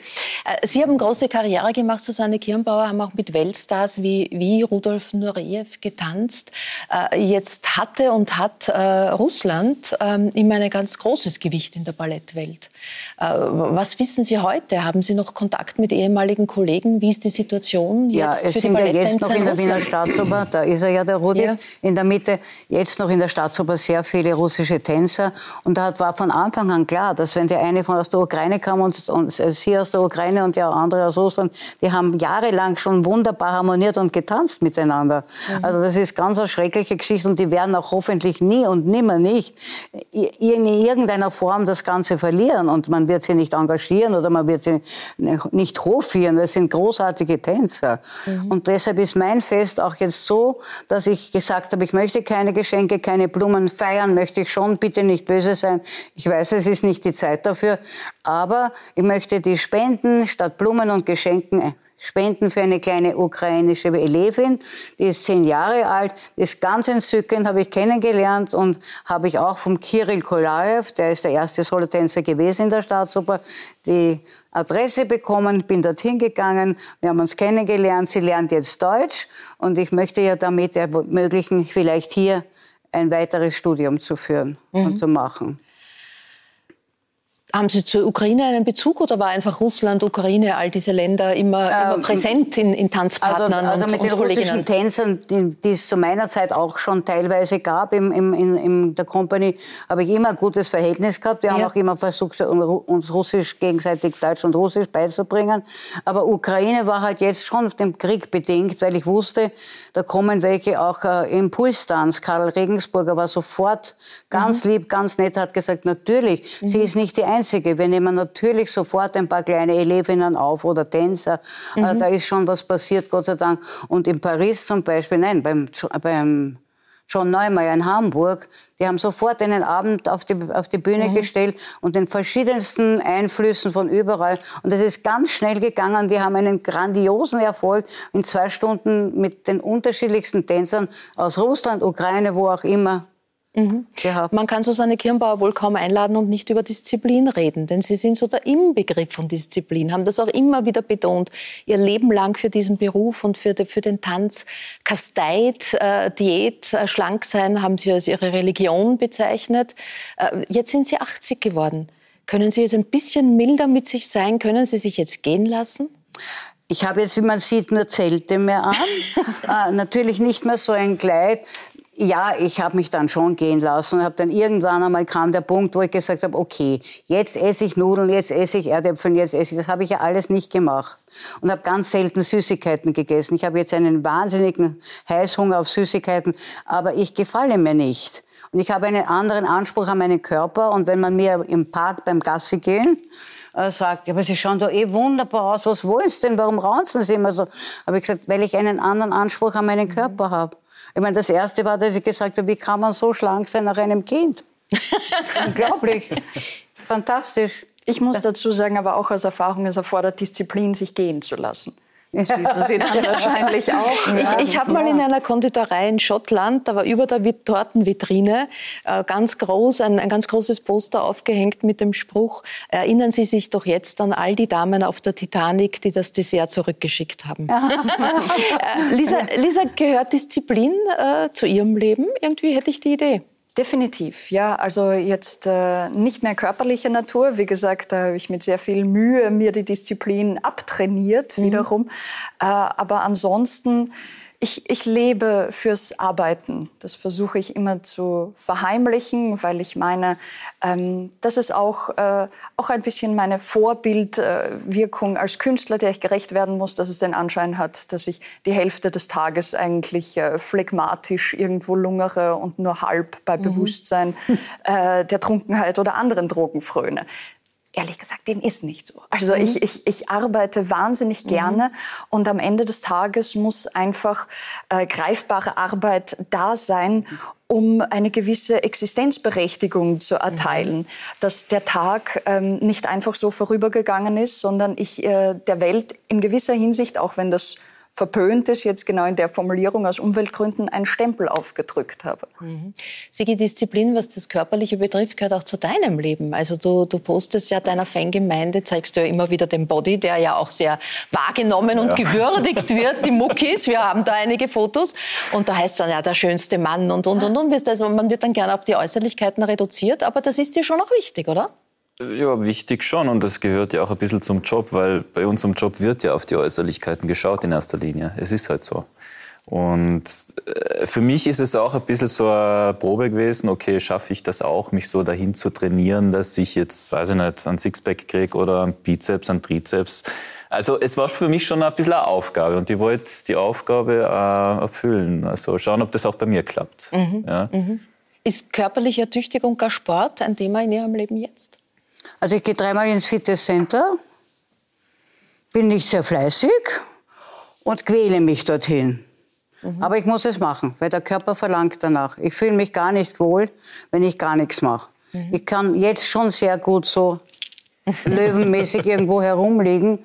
Äh, Sie haben große Karriere gemacht, Susanne Kirnbauer, haben auch mit Weltstars wie, wie Rudolf Nureyev getanzt. Äh, Jetzt hatte und hat äh, Russland ähm, immer ein ganz großes Gewicht in der Ballettwelt. Was wissen Sie heute? Haben Sie noch Kontakt mit ehemaligen Kollegen? Wie ist die Situation jetzt Ja, für es die sind ja jetzt noch in der Wiener? Staatsoper, da ist er ja der Rudi, Ja. in der Mitte, jetzt noch in der Staatsoper sehr viele russische Tänzer. Und da war von Anfang an klar, dass wenn der eine von aus der Ukraine kam und, und sie aus der Ukraine und der andere aus Russland, die haben jahrelang schon wunderbar harmoniert und getanzt miteinander. Mhm. Also das ist ganz eine schreckliche Geschichte und die werden auch hoffentlich nie und nimmer nicht in irgendeiner Form das Ganze verlieren und man wird sie nicht engagieren oder man wird sie nicht weil es sind großartige Tänzer. Und deshalb ist mein Fest auch jetzt so, dass ich gesagt habe, ich möchte keine Geschenke, keine Blumen feiern, möchte ich schon, bitte nicht böse sein. Ich weiß, es ist nicht die Zeit dafür, aber ich möchte die Spenden statt Blumen und Geschenken äh, Spenden für eine kleine ukrainische Elevin, die ist zehn Jahre alt, die ist ganz entzückend, habe ich kennengelernt und habe ich auch vom Kirill Kolaev, der ist der erste Solotänzer gewesen in der Staatsoper, die Adresse bekommen, bin dorthin gegangen, wir haben uns kennengelernt, sie lernt jetzt Deutsch und ich möchte ihr damit ermöglichen, vielleicht hier ein weiteres Studium zu führen und zu machen. Haben Sie zur Ukraine einen Bezug oder war einfach Russland, Ukraine, all diese Länder immer, immer präsent in, in Also, Tanzpartnern also und, mit den russischen? Tänzern, die, die es zu meiner Zeit auch schon teilweise gab im, im, in, in der Company, habe ich immer ein gutes Verhältnis gehabt. Wir haben Ja. auch immer versucht, uns Russisch gegenseitig Deutsch und Russisch beizubringen. Aber Ukraine war halt jetzt schon dem Krieg bedingt, weil ich wusste, da kommen welche auch äh, Impulstanz. Karl Regensburger war sofort ganz Mhm. lieb, ganz nett, hat gesagt, natürlich, sie ist nicht die Einzige. Wir nehmen natürlich sofort ein paar kleine Elevinnen auf oder Tänzer. Äh, Mhm. Da ist schon was passiert, Gott sei Dank. Und in Paris zum Beispiel, nein, beim, beim John Neumeier in Hamburg, die haben sofort einen Abend auf die, auf die Bühne gestellt und den verschiedensten Einflüssen von überall. Und das ist ganz schnell gegangen. Die haben einen grandiosen Erfolg in zwei Stunden mit den unterschiedlichsten Tänzern aus Russland, Ukraine, wo auch immer gehabt. Man kann Susanne Kirnbauer wohl kaum einladen und nicht über Disziplin reden, denn Sie sind so der Inbegriff von Disziplin, haben das auch immer wieder betont, Ihr Leben lang für diesen Beruf und für, für den Tanz. Kasteit, äh, Diät, äh, schlank sein haben Sie als Ihre Religion bezeichnet. Äh, jetzt sind Sie 80 geworden. Können Sie jetzt ein bisschen milder mit sich sein? Können Sie sich jetzt gehen lassen? Ich habe jetzt, wie man sieht, nur Zelte mehr an. äh, natürlich nicht mehr so ein Kleid. Ja, ich habe mich dann schon gehen lassen und habe dann irgendwann einmal kam der Punkt, wo ich gesagt habe, okay, jetzt esse ich Nudeln, jetzt esse ich Erdäpfel, jetzt esse ich. Das habe ich ja alles nicht gemacht und habe ganz selten Süßigkeiten gegessen. Ich habe jetzt einen wahnsinnigen Heißhunger auf Süßigkeiten, aber ich gefalle mir nicht. Und ich habe einen anderen Anspruch an meinen Körper und wenn man mir im Park beim Gassi gehen äh, sagt, ja, aber Sie schauen doch eh wunderbar aus, was wollen Sie denn, warum raunzen Sie immer so? Habe ich gesagt, weil ich einen anderen Anspruch an meinen Körper habe. Ich meine, das Erste war, dass ich gesagt habe, wie kann man so schlank sein nach einem Kind? Unglaublich. Fantastisch. Ich muss dazu sagen, aber auch aus Erfahrung, es erfordert Disziplin, sich gehen zu lassen. Das wissen Sie dann wahrscheinlich auch. Ich, ich habe mal in einer Konditorei in Schottland, da war über der Vit- Tortenvitrine äh, ganz groß, ein, ein ganz großes Poster aufgehängt mit dem Spruch, erinnern Sie sich doch jetzt an all die Damen auf der Titanic, die das Dessert zurückgeschickt haben. äh, Lisa, Lisa, gehört Disziplin äh, zu Ihrem Leben? Irgendwie hätte ich die Idee. Definitiv, ja. Also jetzt äh, nicht mehr körperlicher Natur. Wie gesagt, da habe ich mit sehr viel Mühe mir die Disziplin abtrainiert wiederum. Äh, aber ansonsten, ich, ich lebe fürs Arbeiten. Das versuche ich immer zu verheimlichen, weil ich meine, ähm, das ist auch, äh, auch ein bisschen meine Vorbildwirkung als Künstler, der ich gerecht werden muss, dass es den Anschein hat, dass ich die Hälfte des Tages eigentlich äh, phlegmatisch irgendwo lungere und nur halb bei Bewusstsein äh, der Trunkenheit oder anderen Drogen fröne. Ehrlich gesagt, dem ist nicht so. Also mhm. ich, ich, ich arbeite wahnsinnig mhm. gerne und am Ende des Tages muss einfach äh, greifbare Arbeit da sein, um eine gewisse Existenzberechtigung zu erteilen. Mhm. Dass der Tag ähm, nicht einfach so vorübergegangen ist, sondern ich äh, der Welt in gewisser Hinsicht, auch wenn das verpönt ist, jetzt genau in der Formulierung aus Umweltgründen einen Stempel aufgedrückt habe. Mhm. Sigi, Disziplin, was das Körperliche betrifft, gehört auch zu deinem Leben. Also du, du postest ja deiner Fangemeinde, zeigst du ja immer wieder den Body, der ja auch sehr wahrgenommen und ja. gewürdigt wird, die Muckis. Wir haben da einige Fotos und da heißt es dann ja der schönste Mann und und und und. Also man wird dann gerne auf die Äußerlichkeiten reduziert, aber das ist dir schon auch wichtig, oder? Ja, wichtig schon und das gehört ja auch ein bisschen zum Job, weil bei unserem Job wird ja auf die Äußerlichkeiten geschaut in erster Linie. Es ist halt so. Und äh, für mich ist es auch ein bisschen so eine Probe gewesen, okay, schaffe ich das auch, mich so dahin zu trainieren, dass ich jetzt, weiß ich nicht, einen Sixpack kriege oder einen Bizeps, einen Trizeps. Also es war für mich schon ein bisschen eine Aufgabe und ich wollte die Aufgabe äh, erfüllen. Also schauen, ob das auch bei mir klappt. Mhm. Ja. Mhm. Ist körperliche Ertüchtigung gar Sport ein Thema in Ihrem Leben jetzt? Also ich gehe dreimal ins Fitnesscenter, bin nicht sehr fleißig und quäle mich dorthin. Mhm. Aber ich muss es machen, weil der Körper verlangt danach. Ich fühle mich gar nicht wohl, wenn ich gar nichts mache. Mhm. Ich kann jetzt schon sehr gut so löwenmäßig irgendwo herumliegen,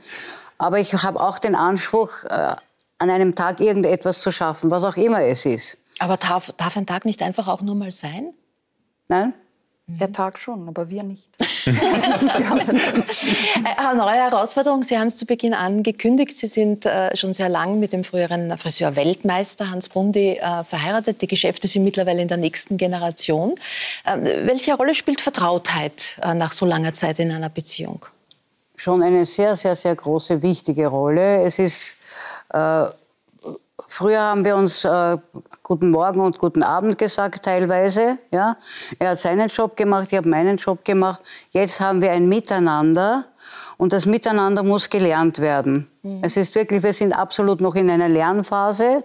aber ich habe auch den Anspruch, äh, an einem Tag irgendetwas zu schaffen, was auch immer es ist. Aber darf, darf ein Tag nicht einfach auch nur mal sein? Nein. Der Tag schon, aber wir nicht. Eine neue Herausforderung. Sie haben es zu Beginn angekündigt. Sie sind äh, schon sehr lang mit dem früheren Friseur-Weltmeister Hans Bundi äh, verheiratet. Die Geschäfte sind mittlerweile in der nächsten Generation. Äh, welche Rolle spielt Vertrautheit äh, nach so langer Zeit in einer Beziehung? Schon eine sehr, sehr, sehr große, wichtige Rolle. Es ist äh, Früher haben wir uns äh, Guten Morgen und Guten Abend gesagt, teilweise. Ja? Er hat seinen Job gemacht, ich habe meinen Job gemacht. Jetzt haben wir ein Miteinander und das Miteinander muss gelernt werden. Mhm. Es ist wirklich, wir sind absolut noch in einer Lernphase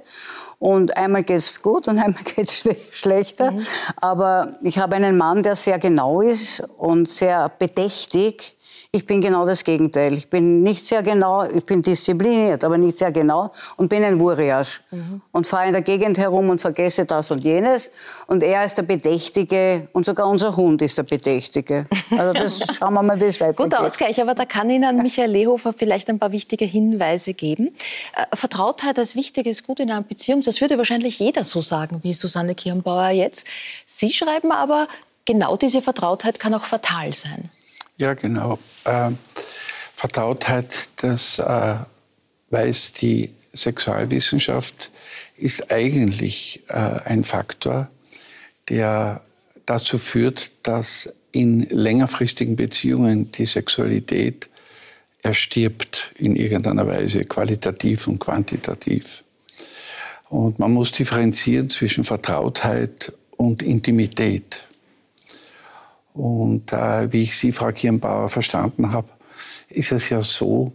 und einmal geht es gut und einmal geht es schlechter. Mhm. Aber ich habe einen Mann, der sehr genau ist und sehr bedächtig ich bin genau das Gegenteil. Ich bin nicht sehr genau, ich bin diszipliniert, aber nicht sehr genau und bin ein Wurriasch. Mhm. Und fahre in der Gegend herum und vergesse das und jenes. Und er ist der Bedächtige und sogar unser Hund ist der Bedächtige. Also das schauen wir mal, wie es weitergeht. Guter Ausgleich, aber da kann Ihnen Michael Lehofer vielleicht ein paar wichtige Hinweise geben. Äh, Vertrautheit als wichtiges Gut in einer Beziehung, das würde wahrscheinlich jeder so sagen, wie Susanne Kirnbauer jetzt. Sie schreiben aber, genau diese Vertrautheit kann auch fatal sein. Ja, genau. Äh, Vertrautheit, das äh, weiß die Sexualwissenschaft, ist eigentlich äh, ein Faktor, der dazu führt, dass in längerfristigen Beziehungen die Sexualität erstirbt in irgendeiner Weise, qualitativ und quantitativ. Und man muss differenzieren zwischen Vertrautheit und Intimität. Und äh, wie ich Sie, Frau Kirnbauer, verstanden habe, ist es ja so,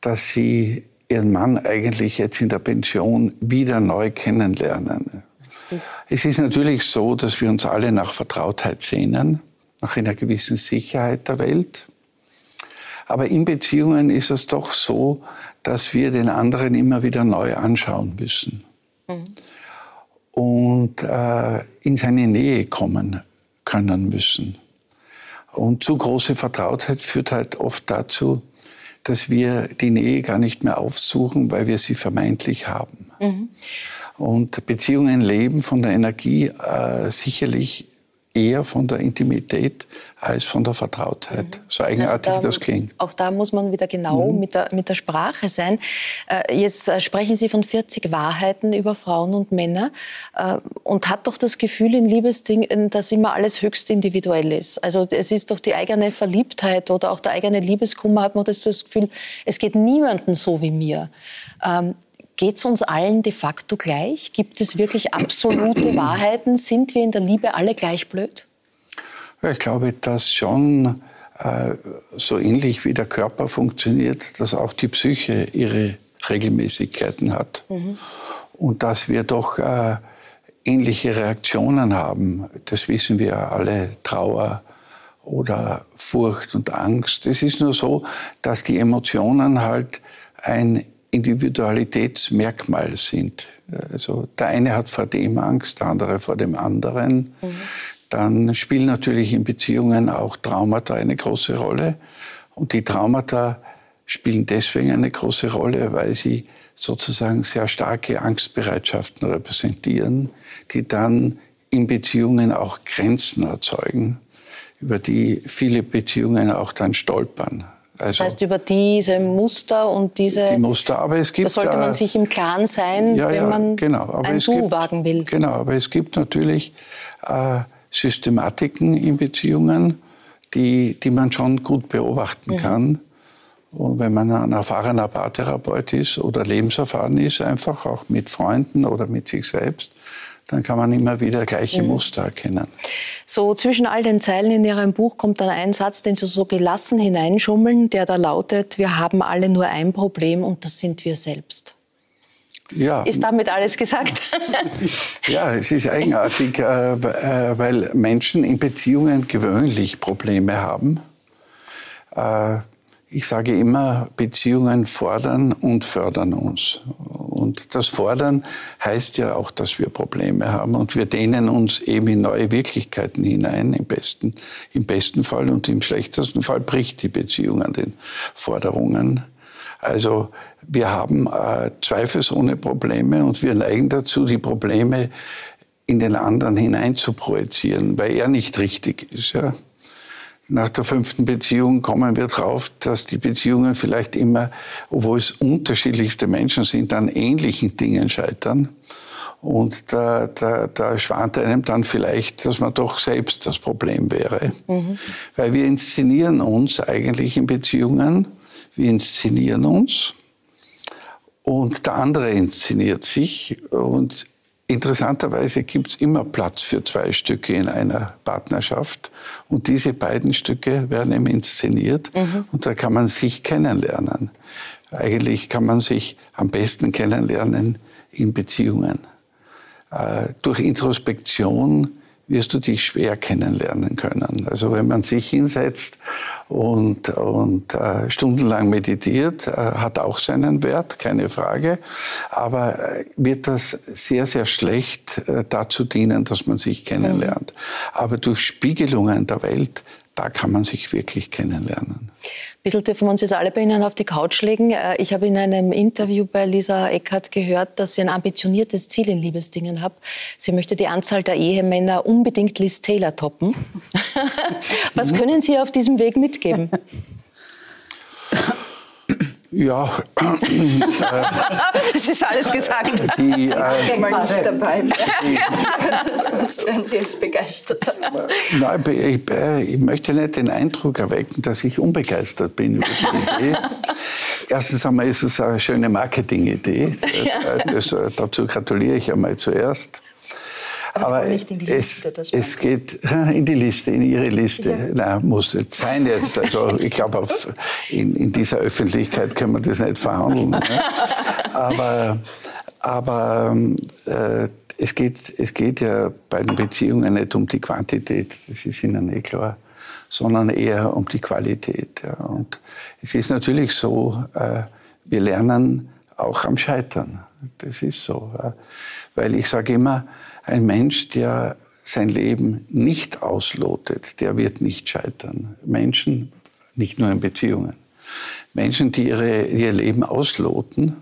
dass Sie Ihren Mann eigentlich jetzt in der Pension wieder neu kennenlernen. Es ist natürlich so, dass wir uns alle nach Vertrautheit sehnen, nach einer gewissen Sicherheit der Welt. Aber in Beziehungen ist es doch so, dass wir den anderen immer wieder neu anschauen müssen mhm. und äh, in seine Nähe kommen können müssen. Und zu große Vertrautheit führt halt oft dazu, dass wir die Nähe gar nicht mehr aufsuchen, weil wir sie vermeintlich haben. Mhm. Und Beziehungen leben von der Energie äh, sicherlich eher von der Intimität als von der Vertrautheit. Mhm. So eigenartig also da, das klingt. Auch da muss man wieder genau mhm. mit, der, mit der Sprache sein. Äh, jetzt äh, sprechen Sie von 40 Wahrheiten über Frauen und Männer äh, und hat doch das Gefühl in Liebesdingen, dass immer alles höchst individuell ist. Also es ist doch die eigene Verliebtheit oder auch der eigene Liebeskummer, hat man das, das Gefühl, es geht niemandem so wie mir. Ähm, Geht es uns allen de facto gleich? Gibt es wirklich absolute Wahrheiten? Sind wir in der Liebe alle gleich blöd? Ich glaube, dass schon äh, so ähnlich wie der Körper funktioniert, dass auch die Psyche ihre Regelmäßigkeiten hat. Mhm. Und dass wir doch äh, ähnliche Reaktionen haben. Das wissen wir alle. Trauer oder Furcht und Angst. Es ist nur so, dass die Emotionen halt ein Individualitätsmerkmal sind. Also der eine hat vor dem Angst, der andere vor dem anderen. Mhm. Dann spielen natürlich in Beziehungen auch Traumata eine große Rolle. Und die Traumata spielen deswegen eine große Rolle, weil sie sozusagen sehr starke Angstbereitschaften repräsentieren, die dann in Beziehungen auch Grenzen erzeugen, über die viele Beziehungen auch dann stolpern. Also, das heißt, über diese Muster und diese. Die Muster, aber es gibt. Da sollte man sich im Klaren sein, ja, wenn man genau, ein Du gibt, wagen will. Genau, aber es gibt natürlich äh, Systematiken in Beziehungen, die, die man schon gut beobachten mhm. kann. Und wenn man ein erfahrener Paartherapeut ist oder lebenserfahren ist, einfach auch mit Freunden oder mit sich selbst, dann kann man immer wieder gleiche mhm. Muster erkennen. So zwischen all den Zeilen in Ihrem Buch kommt dann ein Satz, den Sie so gelassen hineinschummeln, der da lautet, wir haben alle nur ein Problem und das sind wir selbst. Ja. Ist damit alles gesagt? ja, es ist eigenartig, äh, äh, weil Menschen in Beziehungen gewöhnlich Probleme haben. Ich sage immer, Beziehungen fordern und fördern uns. Und das Fordern heißt ja auch, dass wir Probleme haben und wir dehnen uns eben in neue Wirklichkeiten hinein, im besten, im besten Fall und im schlechtesten Fall bricht die Beziehung an den Forderungen. Also wir haben äh, zweifelsohne Probleme und wir neigen dazu, die Probleme in den anderen hinein zu projizieren, weil er nicht richtig ist. Ja nach der fünften Beziehung kommen wir drauf, dass die Beziehungen vielleicht immer, obwohl es unterschiedlichste Menschen sind, an ähnlichen Dingen scheitern. Und da, da, da schwant einem dann vielleicht, dass man doch selbst das Problem wäre. Mhm. Weil wir inszenieren uns eigentlich in Beziehungen, wir inszenieren uns und der andere inszeniert sich und Interessanterweise gibt es immer Platz für zwei Stücke in einer Partnerschaft. Und diese beiden Stücke werden eben inszeniert. Mhm. Und da kann man sich kennenlernen. Eigentlich kann man sich am besten kennenlernen in Beziehungen. Äh, durch Introspektion wirst du dich schwer kennenlernen können. Also wenn man sich hinsetzt und, und äh, stundenlang meditiert, äh, hat auch seinen Wert, keine Frage. Aber äh, wird das sehr, sehr schlecht äh, dazu dienen, dass man sich kennenlernt. Aber durch Spiegelungen der Welt, da kann man sich wirklich kennenlernen bisschen dürfen wir uns jetzt alle bei Ihnen auf die Couch legen. Äh, ich habe in einem Interview bei Lisa Eckhardt gehört, dass Sie ein ambitioniertes Ziel in Liebesdingen haben. Sie möchte die Anzahl der Ehemänner unbedingt Liz Taylor toppen. Was können Sie auf diesem Weg mitgeben? Ja, es ist alles gesagt. Die, äh, mal nicht dabei. Die, Sonst wären Sie jetzt begeistert. Nein, ich, äh, ich, möchte nicht den Eindruck erwecken, dass ich unbegeistert bin über die Idee. Erstens einmal ist es eine schöne Marketingidee. Äh, dazu gratuliere ich einmal zuerst. Aber nicht in die Liste, es, es geht in die Liste, in Ihre Liste. Ja. Nein, muss nicht sein jetzt. Also ich glaube, in, in, dieser Öffentlichkeit können wir das nicht verhandeln. Ne? Aber, aber äh, es, geht, es geht ja bei den Beziehungen nicht um die Quantität, das ist Ihnen eh klar, sondern eher um die Qualität. Ja. Und es ist natürlich so, äh, wir lernen auch am Scheitern. Das ist so. Weil ich sage immer, ein Mensch, der sein Leben nicht auslotet, der wird nicht scheitern. Menschen, nicht nur in Beziehungen. Menschen, die ihre, ihr Leben ausloten,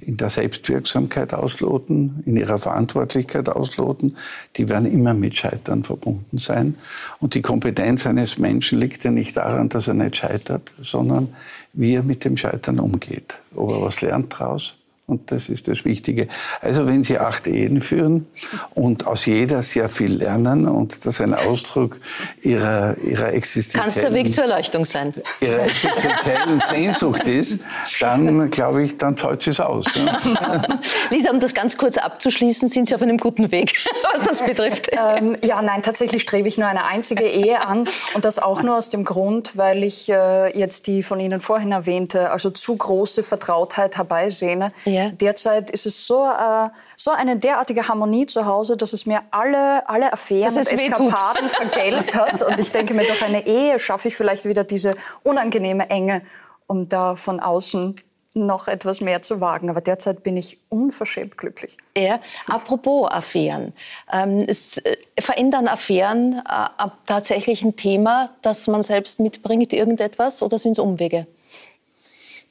in der Selbstwirksamkeit ausloten, in ihrer Verantwortlichkeit ausloten, die werden immer mit Scheitern verbunden sein. Und die Kompetenz eines Menschen liegt ja nicht daran, dass er nicht scheitert, sondern wie er mit dem Scheitern umgeht. Ob er was lernt daraus und das ist das Wichtige. Also wenn Sie acht Ehen führen und aus jeder sehr viel lernen und das ein Ausdruck Ihrer, Ihrer existenziellen... Kann es der Weg zur Erleuchtung sein. Ihrer existenziellen Sehnsucht ist, dann glaube ich, dann zahlt es aus. Ja. Lisa, um das ganz kurz abzuschließen, sind Sie auf einem guten Weg, was das betrifft. Ähm, ja, nein, tatsächlich strebe ich nur eine einzige Ehe an und das auch nur aus dem Grund, weil ich äh, jetzt die von Ihnen vorhin erwähnte, also zu große Vertrautheit herbeisehne. Ja Ja. Derzeit ist es so, äh, so eine derartige Harmonie zu Hause, dass es mir alle, alle Affären und Eskapaden vergällt hat. Und ich denke mir, durch eine Ehe schaffe ich vielleicht wieder diese unangenehme Enge, um da von außen noch etwas mehr zu wagen. Aber derzeit bin ich unverschämt glücklich. Ja, apropos Affären. Ähm, es, äh, verändern Affären äh, tatsächlich ein Thema, das man selbst mitbringt, irgendetwas, oder sind es Umwege?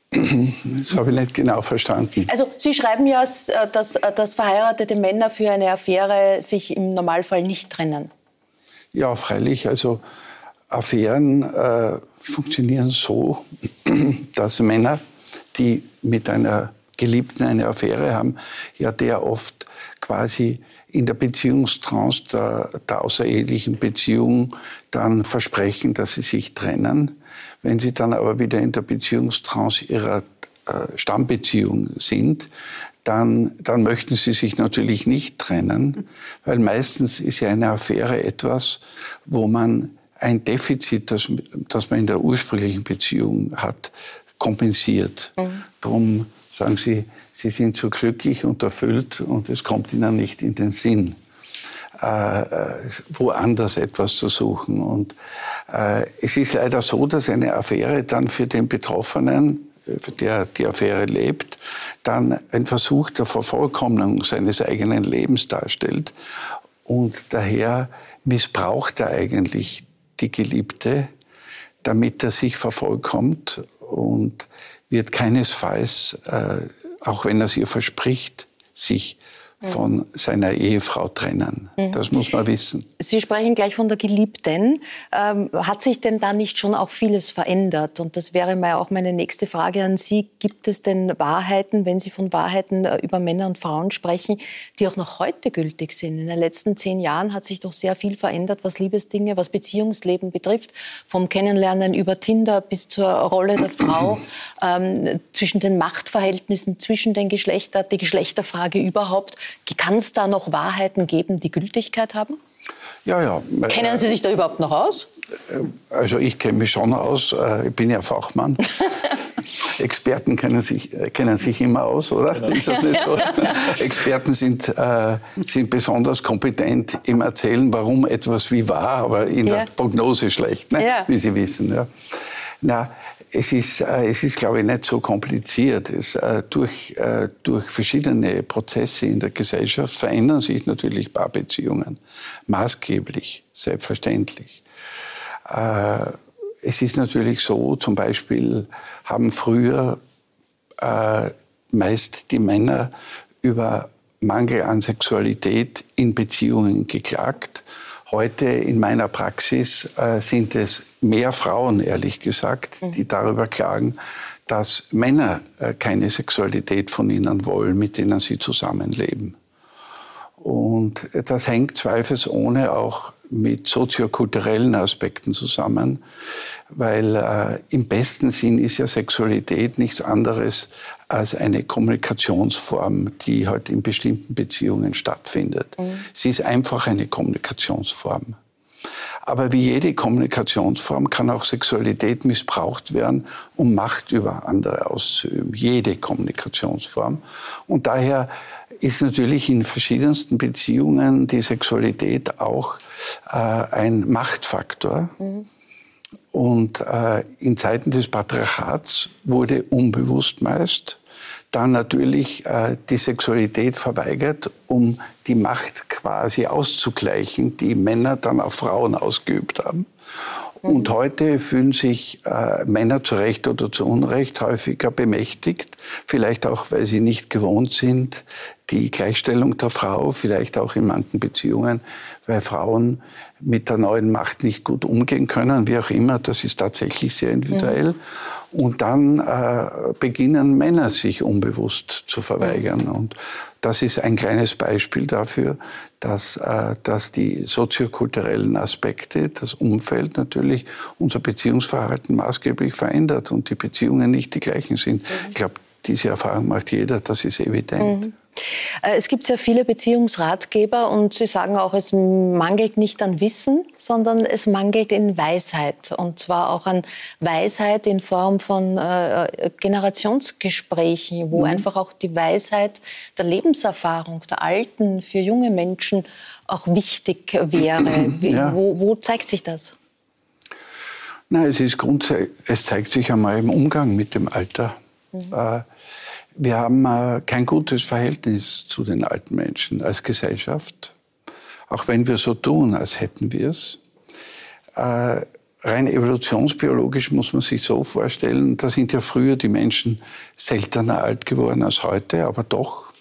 Das habe ich nicht genau verstanden. Also Sie schreiben ja, äh, dass, äh, dass verheiratete Männer für eine Affäre sich im Normalfall nicht trennen. Ja, freilich. Also Affären äh, funktionieren so, dass Männer die mit einer Geliebten eine Affäre haben, ja der oft quasi in der Beziehungstrance der, der außerehelichen Beziehung dann versprechen, dass sie sich trennen. Wenn sie dann aber wieder in der Beziehungstrance ihrer äh, Stammbeziehung sind, dann, dann möchten sie sich natürlich nicht trennen, weil meistens ist ja eine Affäre etwas, wo man ein Defizit, das, das man in der ursprünglichen Beziehung hat, kompensiert. Mhm. Darum sagen sie, sie sind so glücklich und erfüllt und es kommt ihnen nicht in den Sinn, woanders etwas zu suchen. Und äh, es ist leider so, dass eine Affäre dann für den Betroffenen, für der die Affäre lebt, dann ein Versuch der Vervollkommnung seines eigenen Lebens darstellt. Und daher missbraucht er eigentlich die Geliebte, damit er sich vervollkommt und wird keinesfalls, äh, auch wenn er es ihr verspricht, sich von seiner Ehefrau trennen. Mhm. Das muss man wissen. Sie sprechen gleich von der Geliebten. Ähm, hat sich denn da nicht schon auch vieles verändert? Und das wäre mal auch meine nächste Frage an Sie. Gibt es denn Wahrheiten, wenn Sie von Wahrheiten äh, über Männer und Frauen sprechen, die auch noch heute gültig sind? In den letzten zehn Jahren hat sich doch sehr viel verändert, was Liebesdinge, was Beziehungsleben betrifft. Vom Kennenlernen über Tinder bis zur Rolle der Frau, ähm, zwischen den Machtverhältnissen, zwischen den Geschlechtern, die Geschlechterfrage überhaupt. Kann es da noch Wahrheiten geben, die Gültigkeit haben? Ja, ja. Kennen Sie sich da überhaupt noch aus? Äh, also ich kenne mich schon aus. Äh, ich bin ja Fachmann. Experten kennen sich, äh, kennen sich immer aus, oder? Genau. Ist das nicht so? Experten sind, äh, sind besonders kompetent im Erzählen, warum etwas wie war, aber in ja. der Prognose schlecht, ne? ja. wie Sie wissen. Ja. Na, es ist, äh, es ist, glaube ich, nicht so kompliziert. Es, äh, durch, äh, durch verschiedene Prozesse in der Gesellschaft verändern sich natürlich Paarbeziehungen maßgeblich, selbstverständlich. Es ist natürlich so, zum Beispiel haben früher meist die Männer über Mangel an Sexualität in Beziehungen geklagt Heute in meiner Praxis äh, sind es mehr Frauen, ehrlich gesagt, mhm. die darüber klagen, dass Männer äh, keine Sexualität von ihnen wollen, mit denen sie zusammenleben. Und das hängt zweifelsohne auch mit soziokulturellen Aspekten zusammen, weil äh, im besten Sinn ist ja Sexualität nichts anderes als eine Kommunikationsform, die halt in bestimmten Beziehungen stattfindet. Mhm. Sie ist einfach eine Kommunikationsform. Aber wie jede Kommunikationsform kann auch Sexualität missbraucht werden, um Macht über andere auszuüben. Jede Kommunikationsform. Und daher ist natürlich in verschiedensten Beziehungen die Sexualität auch äh, ein Machtfaktor. Mhm. Und äh, in Zeiten des Patriarchats wurde unbewusst meist dann natürlich äh, die Sexualität verweigert, um die Macht quasi auszugleichen, die Männer dann auf Frauen ausgeübt haben. Und heute fühlen sich äh, Männer zu Recht oder zu Unrecht häufiger bemächtigt, vielleicht auch, weil sie nicht gewohnt sind, die Gleichstellung der Frau, vielleicht auch in manchen Beziehungen, weil Frauen mit der neuen Macht nicht gut umgehen können, wie auch immer, das ist tatsächlich sehr individuell. Ja. Und dann äh, beginnen Männer sich unbewusst zu verweigern. Ja. Und das ist ein kleines Beispiel dafür, dass, äh, dass die soziokulturellen Aspekte, das Umfeld natürlich unser Beziehungsverhalten maßgeblich verändert und die Beziehungen nicht die gleichen sind. Mhm. Ich glaube, diese Erfahrung macht jeder, das ist evident. Mhm. Äh, es gibt sehr viele Beziehungsratgeber und Sie sagen auch, es mangelt nicht an Wissen, sondern es mangelt in Weisheit. Und zwar auch an Weisheit in Form von äh, Generationsgesprächen, wo mhm. einfach auch die Weisheit der Lebenserfahrung der Alten für junge Menschen auch wichtig wäre. Ja. wo, wo zeigt sich das? Nein, es, ist es zeigt sich einmal im Umgang mit dem Alter. Mhm. Äh, wir haben äh, kein gutes Verhältnis zu den alten Menschen als Gesellschaft, auch wenn wir so tun, als hätten wir es. Äh, rein evolutionsbiologisch muss man sich so vorstellen, da sind ja früher die Menschen seltener alt geworden als heute, aber doch.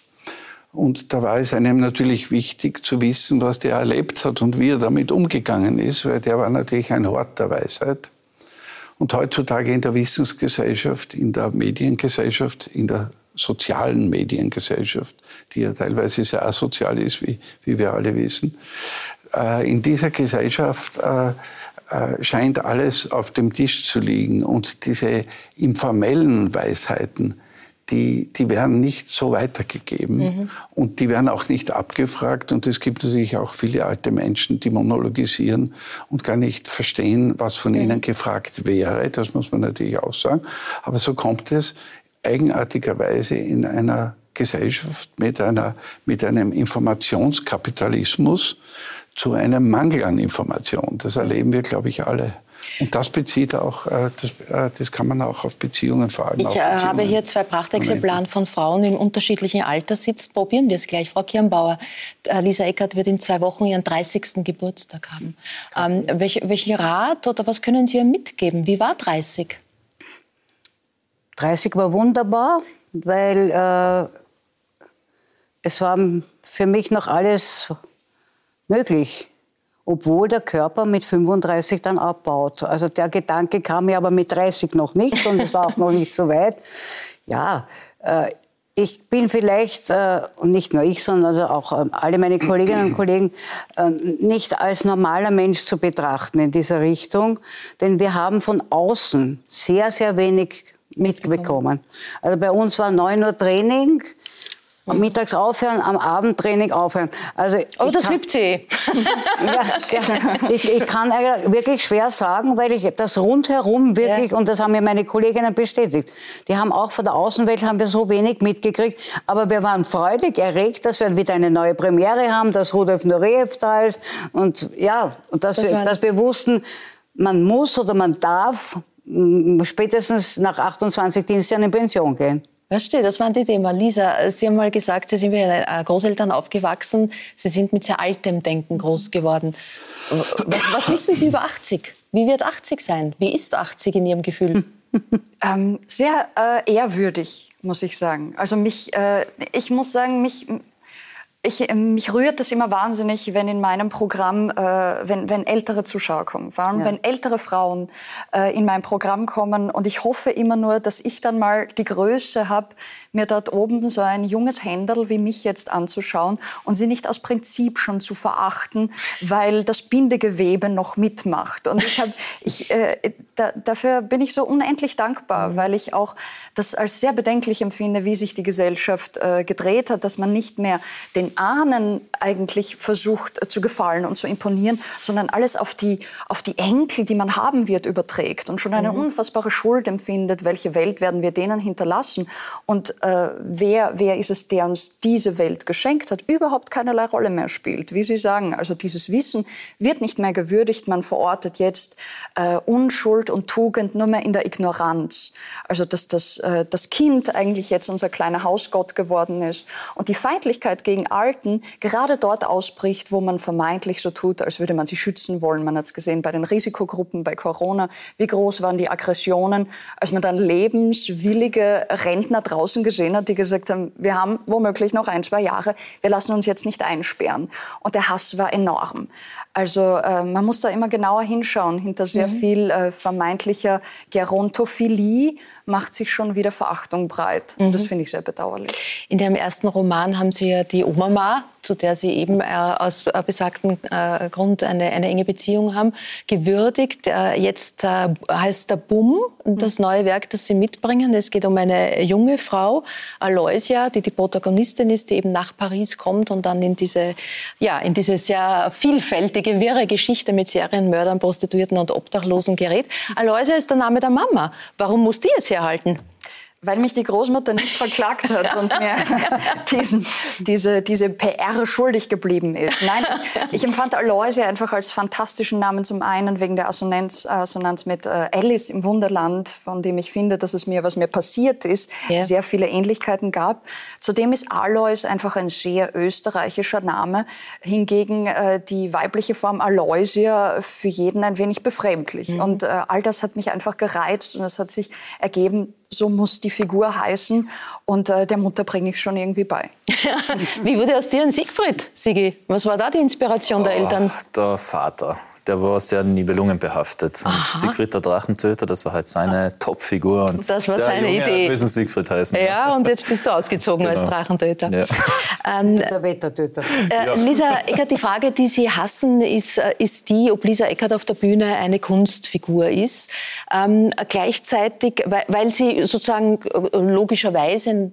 Und da war es einem natürlich wichtig zu wissen, was der erlebt hat und wie er damit umgegangen ist, weil der war natürlich ein Hort der Weisheit. Und heutzutage in der Wissensgesellschaft, in der Mediengesellschaft, in der sozialen Mediengesellschaft, die ja teilweise sehr asozial ist, wie, wie wir alle wissen. Äh, in dieser Gesellschaft äh, äh, scheint alles auf dem Tisch zu liegen und diese informellen Weisheiten, die, die werden nicht so weitergegeben mhm. und die werden auch nicht abgefragt. Und es gibt natürlich auch viele alte Menschen, die monologisieren und gar nicht verstehen, was von mhm. ihnen gefragt wäre. Das muss man natürlich auch sagen. Aber so kommt es eigenartigerweise in einer Gesellschaft mit, einer, mit einem Informationskapitalismus zu einem Mangel an Information. Das erleben wir, glaube ich, alle. Und das bezieht auch, äh, das, äh, das kann man auch auf Beziehungen vor allem. Ich äh, habe hier zwei Prachtexemplare von Frauen in unterschiedlichen Alterssitz. Probieren wir es gleich. Frau Kirnbauer, Lisa Eckert wird in zwei Wochen ihren 30. Geburtstag haben. Ähm, welch, welchen Rat oder was können Sie ihr mitgeben? Wie war 30? 30 war wunderbar, weil äh, es war für mich noch alles möglich, obwohl der Körper mit 35 dann abbaut. Also der Gedanke kam mir aber mit 30 noch nicht und es war auch noch nicht so weit. Ja, äh, ich bin vielleicht, äh, und nicht nur ich, sondern also auch äh, alle meine Kolleginnen und Kollegen, äh, nicht als normaler Mensch zu betrachten in dieser Richtung. Denn wir haben von außen sehr, sehr wenig mitbekommen. Also bei uns war 9 Uhr Training, am Mittags aufhören, am Abendtraining aufhören. Also oh, das kann, liebt sie. ja, ich, ich, kann wirklich schwer sagen, weil ich das rundherum wirklich, ja. und das haben mir meine Kolleginnen bestätigt, die haben auch von der Außenwelt haben wir so wenig mitgekriegt, aber wir waren freudig erregt, dass wir wieder eine neue Premiere haben, dass Rudolf Nureyev da ist und ja, und dass, das wir, dass wir wussten, man muss oder man darf spätestens nach 28 Dienstjahren in Pension gehen. Verstehe, das war die Thema. Lisa, Sie haben mal gesagt, Sie sind mit Ihren Großeltern aufgewachsen. Sie sind mit sehr altem Denken groß geworden. Was, was wissen Sie über 80? Wie wird 80 sein? Wie ist 80 in Ihrem Gefühl? ähm, sehr äh, ehrwürdig, muss ich sagen. Also mich, äh, ich muss sagen, mich, ich, ähm, mich rührt das immer wahnsinnig, wenn in meinem Programm, äh, wenn, wenn ältere Zuschauer kommen, vor allem ja. wenn ältere Frauen äh, in mein Programm kommen. Und ich hoffe immer nur, dass ich dann mal die Größe habe, mir dort oben so ein junges Händel wie mich jetzt anzuschauen und sie nicht aus Prinzip schon zu verachten, weil das Bindegewebe noch mitmacht. Und ich hab, ich, äh, da, dafür bin ich so unendlich dankbar, mhm. weil ich auch das als sehr bedenklich empfinde, wie sich die Gesellschaft äh, gedreht hat, dass man nicht mehr den Ahnen eigentlich versucht äh, zu gefallen und zu imponieren, sondern alles auf die, auf die Enkel, die man haben wird, überträgt und schon eine mhm. unfassbare Schuld empfindet, welche Welt werden wir denen hinterlassen. Und äh, wer, wer ist es, der uns diese Welt geschenkt hat, überhaupt keinerlei Rolle mehr spielt. Wie Sie sagen, also dieses Wissen wird nicht mehr gewürdigt. Man verortet jetzt äh, Unschuld und Tugend nur mehr in der Ignoranz. Also dass das, äh, das Kind eigentlich jetzt unser kleiner Hausgott geworden ist und die Feindlichkeit gegen Alten gerade dort ausbricht, wo man vermeintlich so tut, als würde man sie schützen wollen. Man hat es gesehen bei den Risikogruppen, bei Corona. Wie groß waren die Aggressionen, als man dann lebenswillige Rentner draußen gesehen hat, die gesagt haben, wir haben womöglich noch ein, zwei Jahre, wir lassen uns jetzt nicht einsperren. Und der Hass war enorm. Also äh, man muss da immer genauer hinschauen. Hinter sehr mhm. viel äh, vermeintlicher Gerontophilie macht sich schon wieder Verachtung breit. Mhm. Das finde ich sehr bedauerlich. In dem ersten Roman haben Sie ja die Oma zu der Sie eben äh, aus äh, besagtem äh, Grund eine, eine enge Beziehung haben, gewürdigt. Äh, jetzt äh, heißt der Bumm, das neue Werk, das Sie mitbringen. Es geht um eine junge Frau, Aloysia, die die Protagonistin ist, die eben nach Paris kommt und dann in diese, ja, in diese sehr vielfältige, wirre Geschichte mit Serienmördern, Prostituierten und Obdachlosen gerät. Aloysia ist der Name der Mama. Warum muss die jetzt herhalten? Weil mich die Großmutter nicht verklagt hat und mir diesen, diese, diese PR schuldig geblieben ist. Nein, ich empfand Aloysia einfach als fantastischen Namen. Zum einen wegen der Assonanz, Assonanz mit äh, Alice im Wunderland, von dem ich finde, dass es mir, was mir passiert ist, ja. sehr viele Ähnlichkeiten gab. Zudem ist Alois einfach ein sehr österreichischer Name. Hingegen äh, die weibliche Form Aloysia für jeden ein wenig befremdlich. Mhm. Und äh, all das hat mich einfach gereizt und es hat sich ergeben, so muss die Figur heißen. Und äh, der Mutter bringe ich schon irgendwie bei. Wie wurde aus dir ein Siegfried, Sigi? Was war da die Inspiration der Eltern? Der Vater der war sehr nibelungenbehaftet. Und Siegfried der Drachentöter, das war halt seine Top-Figur. das war seine Junge Idee. müssen Siegfried heißen. Ja, und jetzt bist du ausgezogen genau. als Drachentöter. Ja. Ähm, der Wettertöter. Äh, ja. Lisa Eckert, die Frage, die Sie hassen, ist, äh, ist die, ob Lisa Eckert auf der Bühne eine Kunstfigur ist. Ähm, gleichzeitig, weil, weil sie sozusagen äh, logischerweise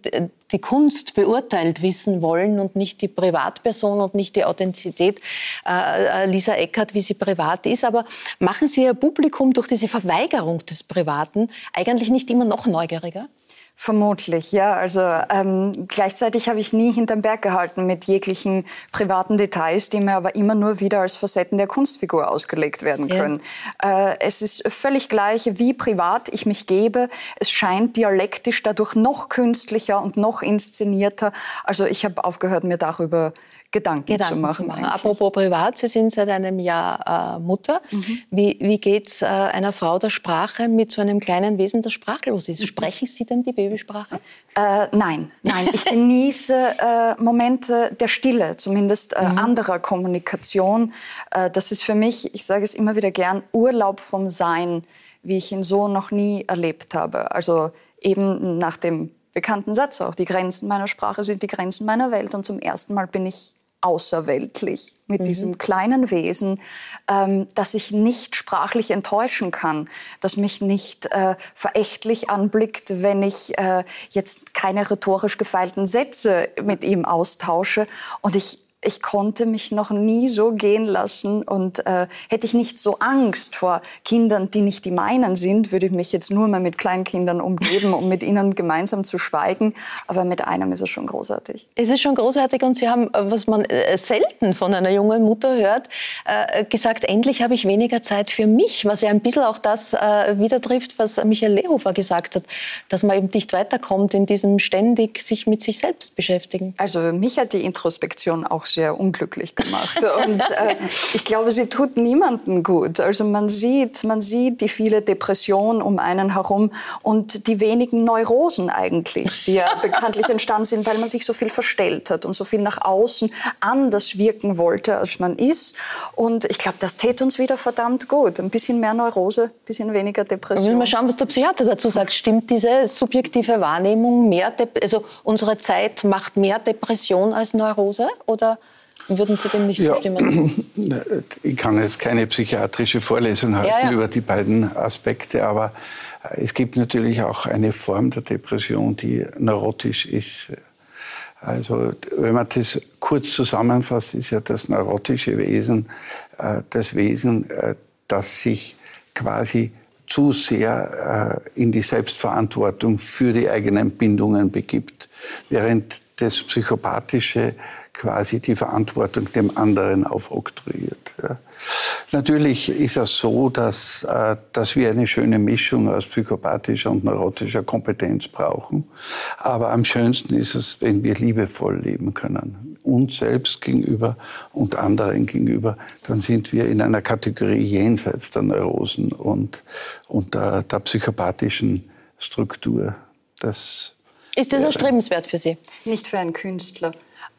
die Kunst beurteilt wissen wollen und nicht die Privatperson und nicht die Authentizität äh, Lisa Eckert, wie sie privat ist. Aber machen Sie Ihr Publikum durch diese Verweigerung des Privaten eigentlich nicht immer noch neugieriger? Vermutlich, ja. Also ähm, gleichzeitig habe ich nie hinterm Berg gehalten mit jeglichen privaten Details, die mir aber immer nur wieder als Facetten der Kunstfigur ausgelegt werden können. Ja. Äh, es ist völlig gleich, wie privat ich mich gebe. Es scheint dialektisch dadurch noch künstlicher und noch inszenierter. Also ich habe aufgehört, mir darüber Gedanken, Gedanken zu machen. Zu machen. Apropos privat, Sie sind seit einem Jahr äh, Mutter. Mhm. Wie, wie geht es äh, einer Frau der Sprache mit so einem kleinen Wesen, das sprachlos ist? Mhm. Sprechen Sie denn die Babysprache? Äh, nein, nein. Ich genieße äh, Momente der Stille, zumindest äh, mhm. anderer Kommunikation. Äh, das ist für mich, ich sage es immer wieder gern, Urlaub vom Sein, wie ich ihn so noch nie erlebt habe. Also eben nach dem bekannten Satz auch, die Grenzen meiner Sprache sind die Grenzen meiner Welt. Und zum ersten Mal bin ich außerweltlich mit mhm. diesem kleinen Wesen, ähm, das ich nicht sprachlich enttäuschen kann, das mich nicht äh, verächtlich anblickt, wenn ich äh, jetzt keine rhetorisch gefeilten Sätze mit ihm austausche. Und ich ich konnte mich noch nie so gehen lassen und äh, hätte ich nicht so Angst vor Kindern, die nicht die meinen sind, würde ich mich jetzt nur mal mit Kleinkindern umgeben, um mit ihnen gemeinsam zu schweigen. Aber mit einem ist es schon großartig. Es ist schon großartig und Sie haben, was man äh, selten von einer jungen Mutter hört, äh, gesagt, endlich habe ich weniger Zeit für mich, was ja ein bisschen auch das äh, wieder trifft, was Michael Lehofer gesagt hat, dass man eben nicht weiterkommt in diesem ständig sich mit sich selbst beschäftigen. Also mich hat die Introspektion auch sehr unglücklich gemacht. Und äh, ich glaube, sie tut niemandem gut. Also man sieht, man sieht die viele Depression um einen herum und die wenigen Neurosen eigentlich, die ja bekanntlich entstanden sind, weil man sich so viel verstellt hat und so viel nach außen anders wirken wollte, als man ist. Und ich glaube, das täte uns wieder verdammt gut. Ein bisschen mehr Neurose, ein bisschen weniger Depression. Wir mal schauen, was der Psychiater dazu sagt. Stimmt diese subjektive Wahrnehmung mehr, also unsere Zeit macht mehr Depression als Neurose? Oder würden Sie dem nicht ja, zustimmen? Ich kann jetzt keine psychiatrische Vorlesung halten ja, ja. über die beiden Aspekte, aber es gibt natürlich auch eine Form der Depression, die neurotisch ist. Also wenn man das kurz zusammenfasst, ist ja das neurotische Wesen äh, das Wesen, äh, das sich quasi zu sehr äh, in die Selbstverantwortung für die eigenen Bindungen begibt, während das Psychopathische quasi die Verantwortung dem anderen aufoktroyiert. Ja. Natürlich ist es so, dass, äh, dass wir eine schöne Mischung aus psychopathischer und neurotischer Kompetenz brauchen. Aber am schönsten ist es, wenn wir liebevoll leben können. Uns selbst gegenüber und anderen gegenüber. Dann sind wir in einer Kategorie jenseits der Neurosen und, und der, der psychopathischen Struktur. Das ist das erstrebenswert für Sie? Nicht für einen Künstler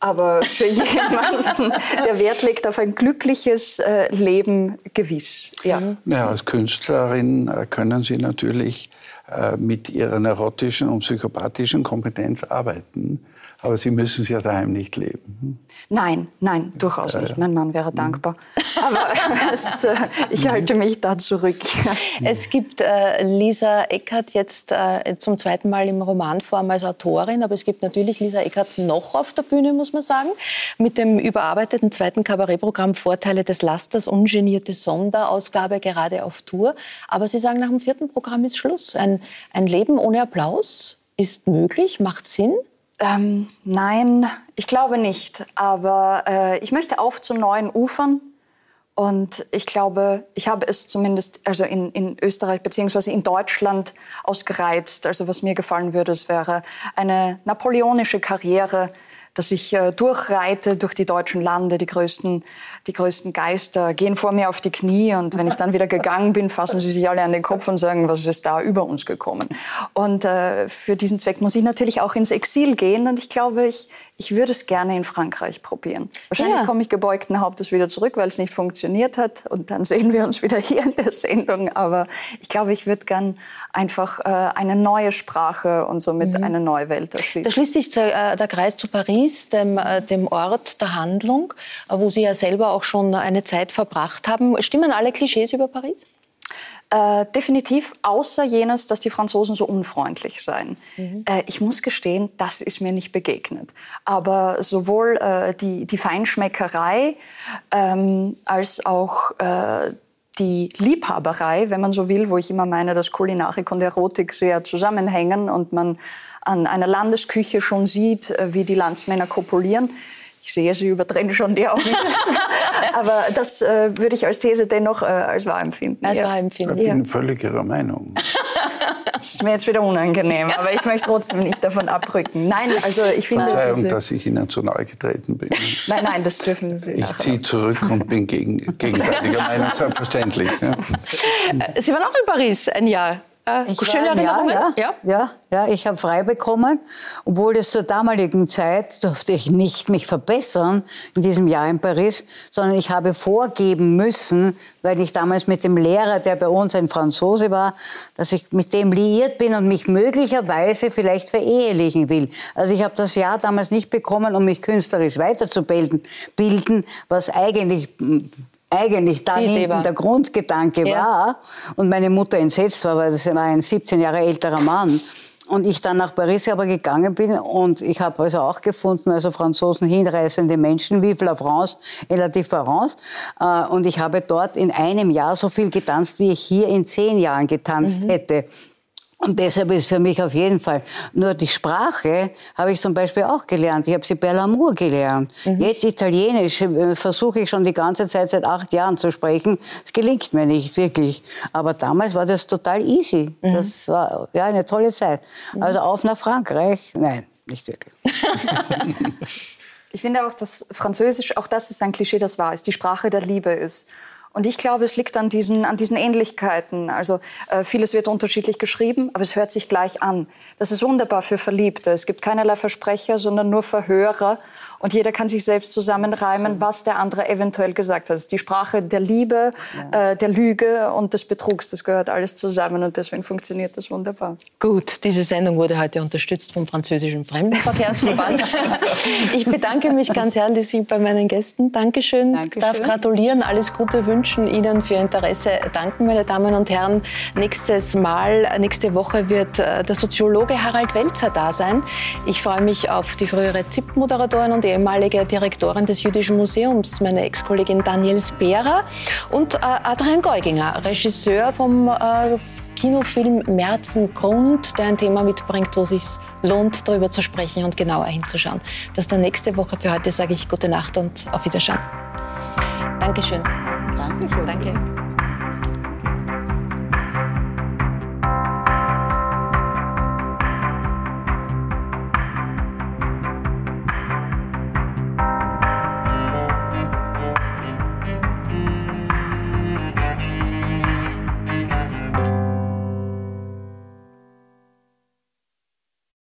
aber für jemanden, der Wert legt auf ein glückliches äh, Leben, gewiss. Ja. ja, als Künstlerin äh, können Sie natürlich äh, mit ihrer neurotischen und psychopathischen Kompetenz arbeiten. Aber sie müssen es ja daheim nicht leben. Nein, nein, durchaus nicht. Mein Mann wäre dankbar. Aber es, äh, ich halte mich da zurück. Es gibt äh, Lisa Eckert jetzt äh, zum zweiten Mal im Romanform als Autorin, aber es gibt natürlich Lisa Eckert noch auf der Bühne, muss man sagen, mit dem überarbeiteten zweiten Kabarettprogramm Vorteile des Lasters, ungenierte Sonderausgabe gerade auf Tour. Aber Sie sagen, nach dem vierten Programm ist Schluss. Ein, ein Leben ohne Applaus ist möglich, macht Sinn. Ähm, nein, ich glaube nicht. Aber äh, ich möchte auf zu neuen Ufern. Und ich glaube, ich habe es zumindest also in, in Österreich beziehungsweise in Deutschland ausgereizt. Also was mir gefallen würde, es wäre eine napoleonische Karriere, dass ich äh, durchreite durch die deutschen Lande, die größten, die größten Geister gehen vor mir auf die Knie und wenn ich dann wieder gegangen bin, fassen sie sich alle an den Kopf und sagen, was ist da über uns gekommen? Und äh, für diesen Zweck muss ich natürlich auch ins Exil gehen und ich glaube, ich, ich würde es gerne in Frankreich probieren. Wahrscheinlich ja. komme ich gebeugten Hauptes wieder zurück, weil es nicht funktioniert hat. Und dann sehen wir uns wieder hier in der Sendung. Aber ich glaube, ich würde gern einfach äh, eine neue Sprache und somit mhm. eine neue Welt erschließen. Da schließt sich äh, der Kreis zu Paris, dem, äh, dem Ort der Handlung, äh, wo Sie ja selber auch schon eine Zeit verbracht haben. Stimmen alle Klischees über Paris? Äh, definitiv, außer jenes, dass die Franzosen so unfreundlich seien. Mhm. Äh, ich muss gestehen, das ist mir nicht begegnet. Aber sowohl äh, die, die Feinschmeckerei ähm, als auch äh, die Liebhaberei, wenn man so will, wo ich immer meine, dass Kulinarik und Erotik sehr zusammenhängen und man an einer Landesküche schon sieht, äh, wie die Landsmänner kopulieren ich sehe, Sie überdrehen schon die Augen. Aber das äh, würde ich als These dennoch äh, als wahr empfinden. Als wahr empfinden. Ich bin ja. völlig Ihrer Meinung. Das ist mir jetzt wieder unangenehm, aber ich möchte trotzdem nicht davon abrücken. Nein, also ich finde... Verzeihung, diese... dass ich Ihnen zu nahe getreten bin. Nein, nein, das dürfen Sie Ich ziehe zurück und bin gegen, gegenteiliger Meinung, selbstverständlich. Ja. Sie waren auch in Paris ein Jahr. Äh, ich schöne war, Erinnerungen? Ja, ja, ja. ja, ich habe frei bekommen, obwohl es zur damaligen Zeit durfte ich nicht mich verbessern in diesem Jahr in Paris, sondern ich habe vorgeben müssen, weil ich damals mit dem Lehrer, der bei uns ein Franzose war, dass ich mit dem liiert bin und mich möglicherweise vielleicht verehelichen will. Also ich habe das Jahr damals nicht bekommen, um mich künstlerisch weiterzubilden, bilden, was eigentlich eigentlich da hinten der Grundgedanke ja. war und meine Mutter entsetzt war, weil das war ein 17 Jahre älterer Mann. Und ich dann nach Paris aber gegangen bin und ich habe also auch gefunden, also Franzosen hinreißende Menschen, vive la France et la différence. Äh, und ich habe dort in einem Jahr so viel getanzt, wie ich hier in zehn Jahren getanzt mhm. hätte. Und deshalb ist für mich auf jeden Fall nur die Sprache habe ich zum Beispiel auch gelernt. Ich habe sie per l'amour gelernt. Mhm. Jetzt Italienisch äh, versuche ich schon die ganze Zeit seit acht Jahren zu sprechen. Es gelingt mir nicht wirklich. Aber damals war das total easy. Mhm. Das war ja eine tolle Zeit. Mhm. Also auf nach Frankreich? Nein, nicht wirklich. ich finde auch, dass Französisch, auch das ist ein Klischee, das wahr ist, die Sprache der Liebe ist. Und ich glaube, es liegt an diesen, an diesen Ähnlichkeiten. Also äh, vieles wird unterschiedlich geschrieben, aber es hört sich gleich an. Das ist wunderbar für Verliebte. Es gibt keinerlei Versprecher, sondern nur Verhörer. Und jeder kann sich selbst zusammenreimen, was der andere eventuell gesagt hat. Das ist die Sprache der Liebe, ja. äh, der Lüge und des Betrugs. Das gehört alles zusammen und deswegen funktioniert das wunderbar. Gut, diese Sendung wurde heute unterstützt vom französischen Fremdenverkehrsverband. ich bedanke mich ganz herzlich bei meinen Gästen. Dankeschön. Dankeschön. Darf gratulieren, alles Gute wünschen, Ihnen für Ihr Interesse danken, meine Damen und Herren. Nächstes Mal, nächste Woche wird äh, der Soziologe Harald Welzer da sein. Ich freue mich auf die frühere ZIP-Moderatorin und ehemalige Direktorin des Jüdischen Museums, meine Ex-Kollegin Daniel Sperer und äh, Adrian Geuginger, Regisseur vom äh, Kinofilm Märzengrund, der ein Thema mitbringt, wo es sich lohnt, darüber zu sprechen und genauer hinzuschauen. Das ist dann nächste Woche. Für heute sage ich gute Nacht und auf Wiedersehen. Dankeschön. Dankeschön. Danke.